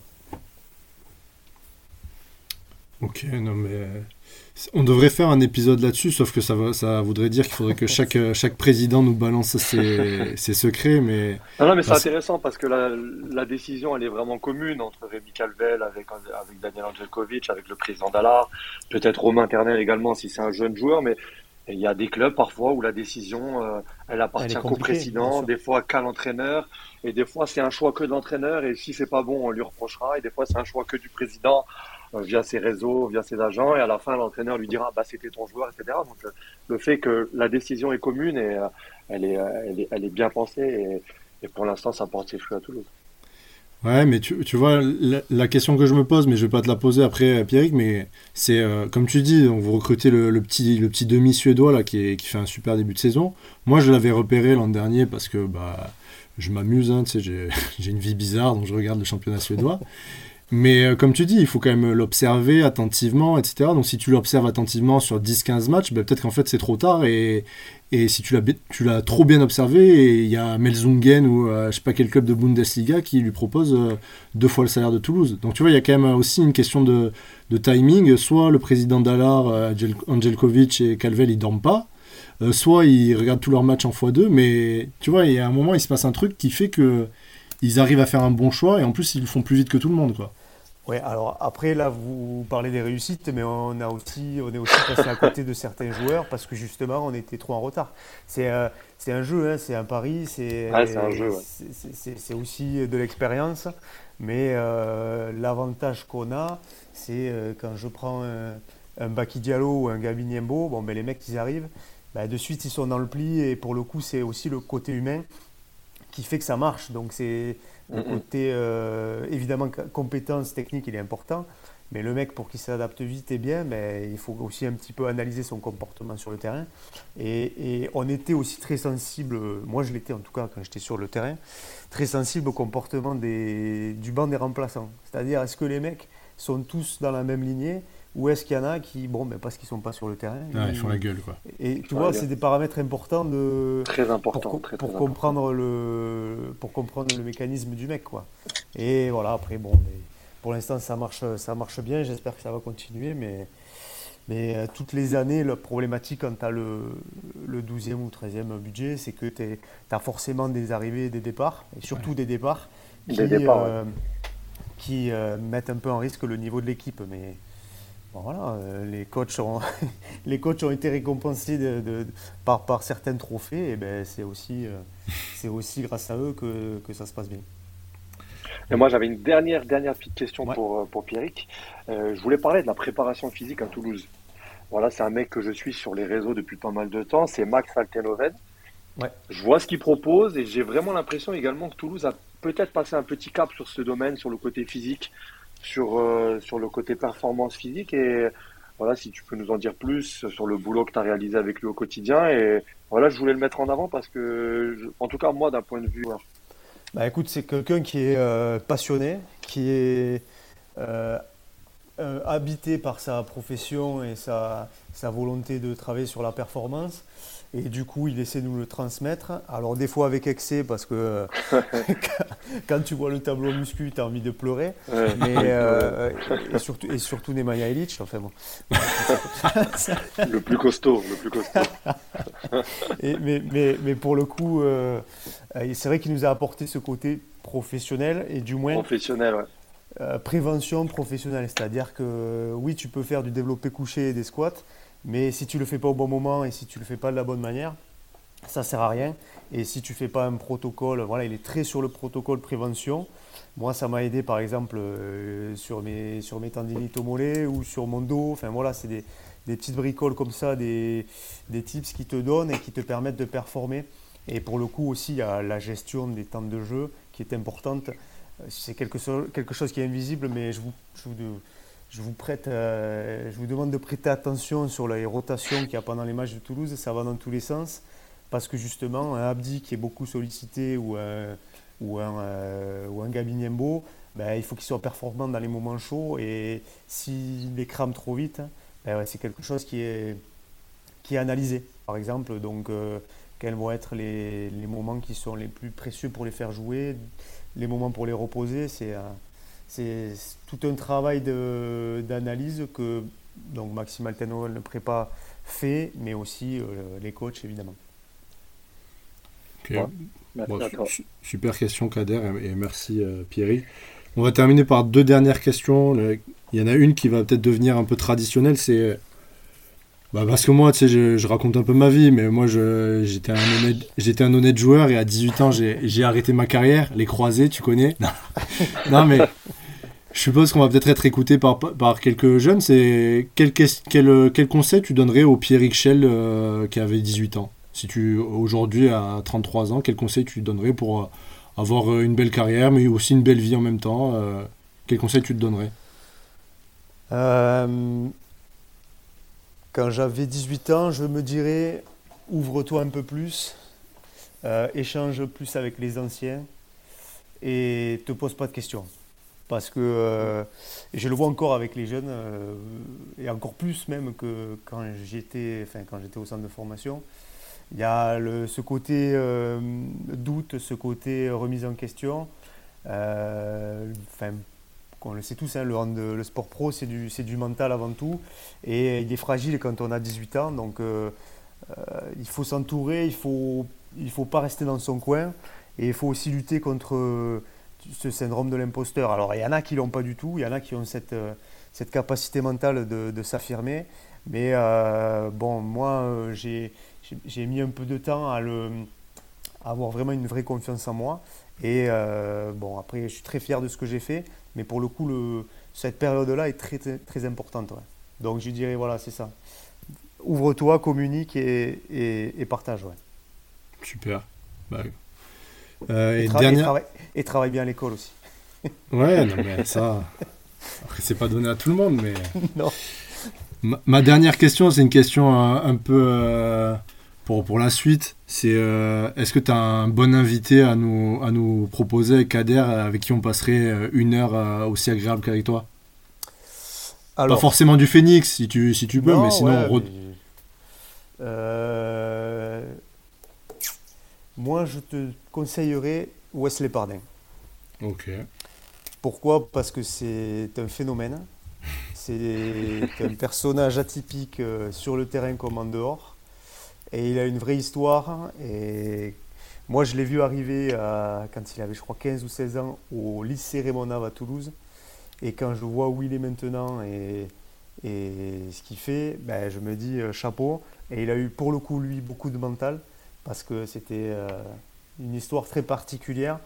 Ok, non mais on devrait faire un épisode là-dessus, sauf que ça, ça voudrait dire qu'il faudrait que chaque, chaque président nous balance ses, [LAUGHS] ses secrets. Mais... Non, non mais c'est intéressant parce que la, la, décision, elle est vraiment commune entre Rémi Calvel, avec, avec Daniel Angelkovic, avec le président Dallard, peut-être Romain Ternel également si c'est un jeune joueur, mais il y a des clubs parfois où la décision, euh, elle appartient qu'au président, des fois qu'à l'entraîneur, et des fois c'est un choix que de l'entraîneur, et si c'est pas bon, on lui reprochera, et des fois c'est un choix que du président euh, via ses réseaux, via ses agents, et à la fin l'entraîneur lui dira bah c'était ton joueur, etc. Donc euh, le fait que la décision est commune et elle est, elle, est, bien pensée, et, pour l'instant ça porte ses fruits à Toulouse. Ouais, mais tu, vois, la, question que je me pose, mais je vais pas te la poser après, Pierrick, mais c'est, euh, comme tu dis, donc vous recrutez le, petit, demi-suédois là, qui fait un super début de saison. Moi, je l'avais repéré l'an dernier parce que bah, je m'amuse, hein, tu sais, j'ai [LAUGHS] une vie bizarre, donc je regarde le championnat suédois. Mais euh, comme tu dis, il faut quand même l'observer attentivement, etc. Donc si tu l'observes attentivement sur 10-15 matchs, ben, peut-être qu'en fait c'est trop tard. Et, si tu l'as, trop bien observé, il y a Melzungen ou euh, je sais pas quel club de Bundesliga qui lui propose euh, deux fois le salaire de Toulouse. Donc tu vois, il y a quand même aussi une question de, timing. Soit le président Dallar, Angelkovic et Calvel, ils dorment pas. soit ils regardent tous leurs matchs en x2. Mais tu vois, il y a un moment, il se passe un truc qui fait que ils arrivent à faire un bon choix et en plus ils le font plus vite que tout le monde quoi. Oui, alors après, là, vous parlez des réussites, mais on, a aussi, on est aussi passé à côté de certains joueurs parce que justement, on était trop en retard. C'est euh, un jeu, hein, c'est un pari, c'est c'est aussi de l'expérience, mais euh, l'avantage qu'on a, c'est euh, quand je prends un, un Baki Diallo ou un Gabi Niembo, bon, ben, les mecs, ils arrivent, ben, de suite, ils sont dans le pli et pour le coup, c'est aussi le côté humain qui fait que ça marche. Donc, c'est le côté, euh, évidemment, compétence technique, il est important. Mais le mec, pour qu'il s'adapte vite et bien, mais il faut aussi un petit peu analyser son comportement sur le terrain. Et, on était aussi très sensible, moi je l'étais en tout cas quand j'étais sur le terrain, très sensible au comportement des, du banc des remplaçants. C'est-à-dire, est-ce que les mecs sont tous dans la même lignée ou est-ce qu'il y en a qui, bon, mais parce qu'ils sont pas sur le terrain, ils, font la gueule quoi. Et tu vois, c'est des paramètres importants de très important pour, très, pour comprendre le pour comprendre le mécanisme du mec quoi. Et voilà, après bon, mais pour l'instant ça marche ça marche bien. J'espère que ça va continuer, mais mais euh, toutes les années, la problématique quand tu as le, le 12e ou 13e budget, c'est que tu as forcément des arrivées et des départs, et surtout des départs qui, euh, qui euh, mettent un peu en risque le niveau de l'équipe. Mais voilà, euh, les, coachs ont, [LAUGHS] les coachs ont été récompensés de, par, par certains trophées, et ben c'est aussi, euh, c'est aussi grâce à eux que, que, ça se passe bien. Et moi, j'avais une dernière, dernière petite question pour, euh, pour Pierrick. je voulais parler de la préparation physique à Toulouse. Voilà, c'est un mec que je suis sur les réseaux depuis pas mal de temps, c'est Max Altenoven. Ouais. Je vois ce qu'il propose et j'ai vraiment l'impression également que Toulouse a peut-être passé un petit cap sur ce domaine, sur le côté physique sur, euh, sur le côté performance physique et voilà, si tu peux nous en dire plus sur le boulot que tu as réalisé avec lui au quotidien. Et voilà, je voulais le mettre en avant parce que, en tout cas, moi, d'un point de vue. Bah écoute, c'est quelqu'un qui est euh, passionné, qui est euh, habité par sa profession et sa, sa volonté de travailler sur la performance. Et du coup, il essaie de nous le transmettre. Alors, des fois avec excès, parce que [LAUGHS] [LAUGHS] quand tu vois le tableau muscu, tu as envie de pleurer. Mais, euh, et, surtout, et surtout Nemanja Illich, enfin bon. [LAUGHS] le plus costaud, le plus costaud. et, mais, mais, mais, pour le coup, euh, c'est vrai qu'il nous a apporté ce côté professionnel et du moins. Professionnel, ouais. Euh, prévention professionnelle, c'est-à-dire que oui, tu peux faire du développé couché et des squats, mais si tu ne le fais pas au bon moment et si tu ne le fais pas de la bonne manière, ça ne sert à rien. Et si tu ne fais pas un protocole, voilà, il est très sur le protocole prévention. Moi, ça m'a aidé par exemple euh, sur, mes, sur mes tendinites au mollet ou sur mon dos. Enfin voilà, c'est des, des, petites bricoles comme ça, des, des tips qui te donnent et qui te permettent de performer Et pour le coup aussi, il y a la gestion des temps de jeu qui est importante. C'est quelque, quelque chose qui est invisible, mais je vous, je vous, prête, je vous demande de prêter attention sur les rotations qu'il y a pendant les matchs de Toulouse. Ça va dans tous les sens parce que justement, un Abdi qui est beaucoup sollicité ou un, euh, ou un Gabi ben, il faut qu'il soit performant dans les moments chauds et s'il les crame trop vite, ben c'est quelque chose qui est, qui est analysé. Par exemple, donc, euh, quels vont être les, les, moments qui sont les plus précieux pour les faire jouer, les moments pour les reposer. C'est euh, c'est tout un travail d'analyse que donc Maxime Alteno, le prépa, fait, mais aussi les coachs évidemment. super question Kader et, merci euh, Pierry. On va terminer par deux dernières questions. Il y en a une qui va peut-être devenir un peu traditionnelle, c'est bah parce que moi, tu sais, je, raconte un peu ma vie, mais moi, j'étais un, honnête, un honnête joueur et à 18 ans, j'ai arrêté ma carrière. Les croisés, tu connais? [LAUGHS] Non. mais je suppose qu'on va peut-être être écouté par, par quelques jeunes. C'est quel, quel, quel, conseil tu donnerais au Pierre Richel euh, qui avait 18 ans? Si tu aujourd'hui à 33 ans, quel conseil tu donnerais pour euh, avoir euh, une belle carrière, mais aussi une belle vie en même temps euh, Quel conseil tu te donnerais? Quand j'avais 18 ans, je me dirais ouvre-toi un peu plus, échange plus avec les anciens et te pose pas de questions. Parce que je le vois encore avec les jeunes, et encore plus même que quand j'étais, enfin, au centre de formation. Il y a ce côté euh, doute, ce côté remise en question. Euh, enfin, on le sait tous, hein, le, sport pro, c'est du, du, mental avant tout. Et il est fragile quand on a 18 ans. Donc, euh, il faut s'entourer, il ne faut, il faut pas rester dans son coin. Et il faut aussi lutter contre ce syndrome de l'imposteur. Alors, il y en a qui l'ont pas du tout. Il y en a qui ont cette, cette capacité mentale de, s'affirmer. Mais bon, moi, j'ai j'ai mis un peu de temps à, le, avoir vraiment une vraie confiance en moi. Et euh, bon, après, je suis très fier de ce que j'ai fait, mais pour le coup, cette période-là est très, très, importante. Donc, je dirais, voilà, c'est ça. Ouvre-toi, communique et, et, partage. Ouais. Super. Bah, euh, et, dernière... et, travaille, bien à l'école aussi. [LAUGHS] ouais, non, mais ça. Après, c'est pas donné à tout le monde, mais. [LAUGHS] non. Ma, dernière question, c'est une question un, un peu. Euh, pour, la suite, c'est euh, est-ce que tu as un bon invité à nous, à nous proposer, Kader, avec qui on passerait euh, une heure euh, aussi agréable qu'avec toi? Pas forcément du Phoenix, si tu, si tu peux, mais sinon... Moi, je te conseillerais Wesley Pardin. Ok. Pourquoi? Parce que c'est un phénomène. C'est [LAUGHS] un personnage atypique sur le terrain comme en dehors. Et il a une vraie histoire. Et moi, je l'ai vu arriver quand il avait, je crois, 15 ou 16 ans au lycée Raymond à Toulouse. Et quand je vois où il est maintenant et, et ce qu'il fait, ben, je me dis euh, chapeau. Et il a eu pour le coup, lui, beaucoup de mental parce que c'était euh, une histoire très particulière.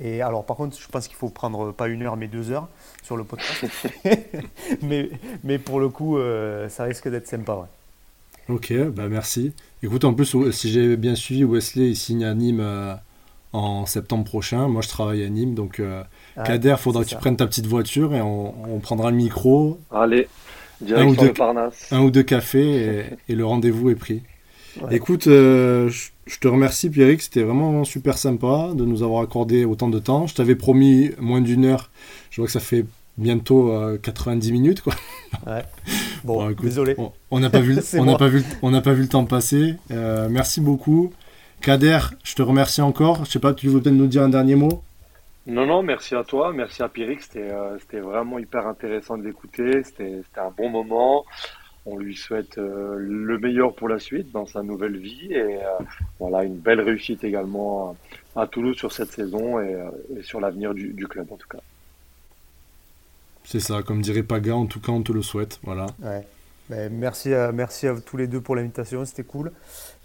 Et alors, par contre, je pense qu'il faut prendre pas une heure, mais deux heures sur le podcast. [LAUGHS] mais, mais pour le coup, euh, ça risque d'être sympa. Ok, bah merci. Écoute, en plus, si j'ai bien suivi, Wesley il signe à Nîmes euh, en septembre prochain. Moi, je travaille à Nîmes, donc euh, ah, Kader, il faudra que tu prennes ta petite voiture et on, prendra le micro. Allez, un ou, deux, un ou deux cafés et, [LAUGHS] le rendez-vous est pris. Écoute, euh, je te remercie Pierrick, c'était vraiment super sympa de nous avoir accordé autant de temps. Je t'avais promis moins d'une heure, je vois que ça fait bientôt 90 minutes quoi. Ouais. [LAUGHS] Bon, désolé. On n'a pas vu, [LAUGHS] on n'a pas vu, on n'a pas vu le temps passer. Euh, merci beaucoup, Kader. Je te remercie encore. Je sais pas, tu veux peut-être nous dire un dernier mot? Non, non, merci à toi, merci à Pierrick. C'était, euh, c'était vraiment hyper intéressant de l'écouter. C'était, c'était un bon moment. On lui souhaite euh, le meilleur pour la suite dans sa nouvelle vie et voilà une belle réussite également à Toulouse sur cette saison et, sur l'avenir du, du club en tout cas. C'est ça, comme dirait Paga, en tout cas, on te le souhaite. Voilà. Ben, merci, à, merci à tous les deux pour l'invitation, c'était cool.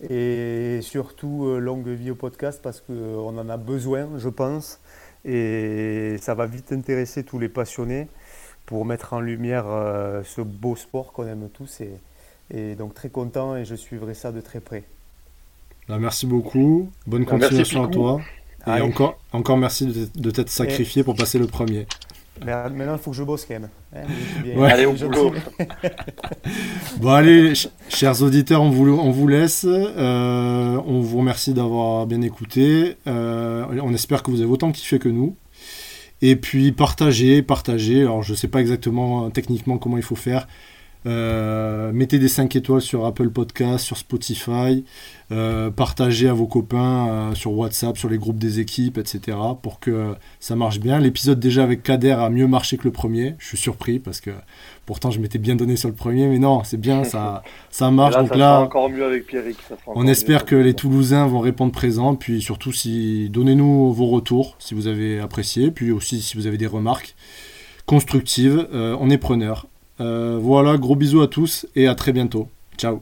Et surtout, euh, longue vie au podcast parce qu'on en a besoin, je pense. Et ça va vite intéresser tous les passionnés pour mettre en lumière euh, ce beau sport qu'on aime tous. Et, et, donc, très content et je suivrai ça de très près. Bah, merci beaucoup. Bonne Bah, continuation à toi. Et Allez. encore, encore merci de, de t'être sacrifié pour passer le premier. Mais maintenant, il faut que je bosse quand même. Hein. Ouais. Allez, au boulot. [LAUGHS] Bon allez, ch- chers auditeurs, on vous, on vous laisse. Euh, on vous remercie d'avoir bien écouté. Euh, on espère que vous avez autant kiffé que nous. Et puis partagez, partagez. Alors je sais pas exactement techniquement comment il faut faire. Euh, mettez des 5 étoiles sur Apple Podcast, sur Spotify. Euh, partagez à vos copains euh, sur WhatsApp, sur les groupes des équipes, etc. pour que ça marche bien. L'épisode déjà avec Kader a mieux marché que le premier. Je suis surpris parce que pourtant je m'étais bien donné sur le premier, mais non, c'est bien, ça, [LAUGHS] ça marche. Là, Donc ça là, sera encore mieux avec Pierrick. ça sera on espère mieux. que les Toulousains vont répondre présent, puis surtout si donnez-nous vos retours si vous avez apprécié, puis aussi si vous avez des remarques constructives, on est preneur. Euh, voilà, gros bisous à tous et à très bientôt. Ciao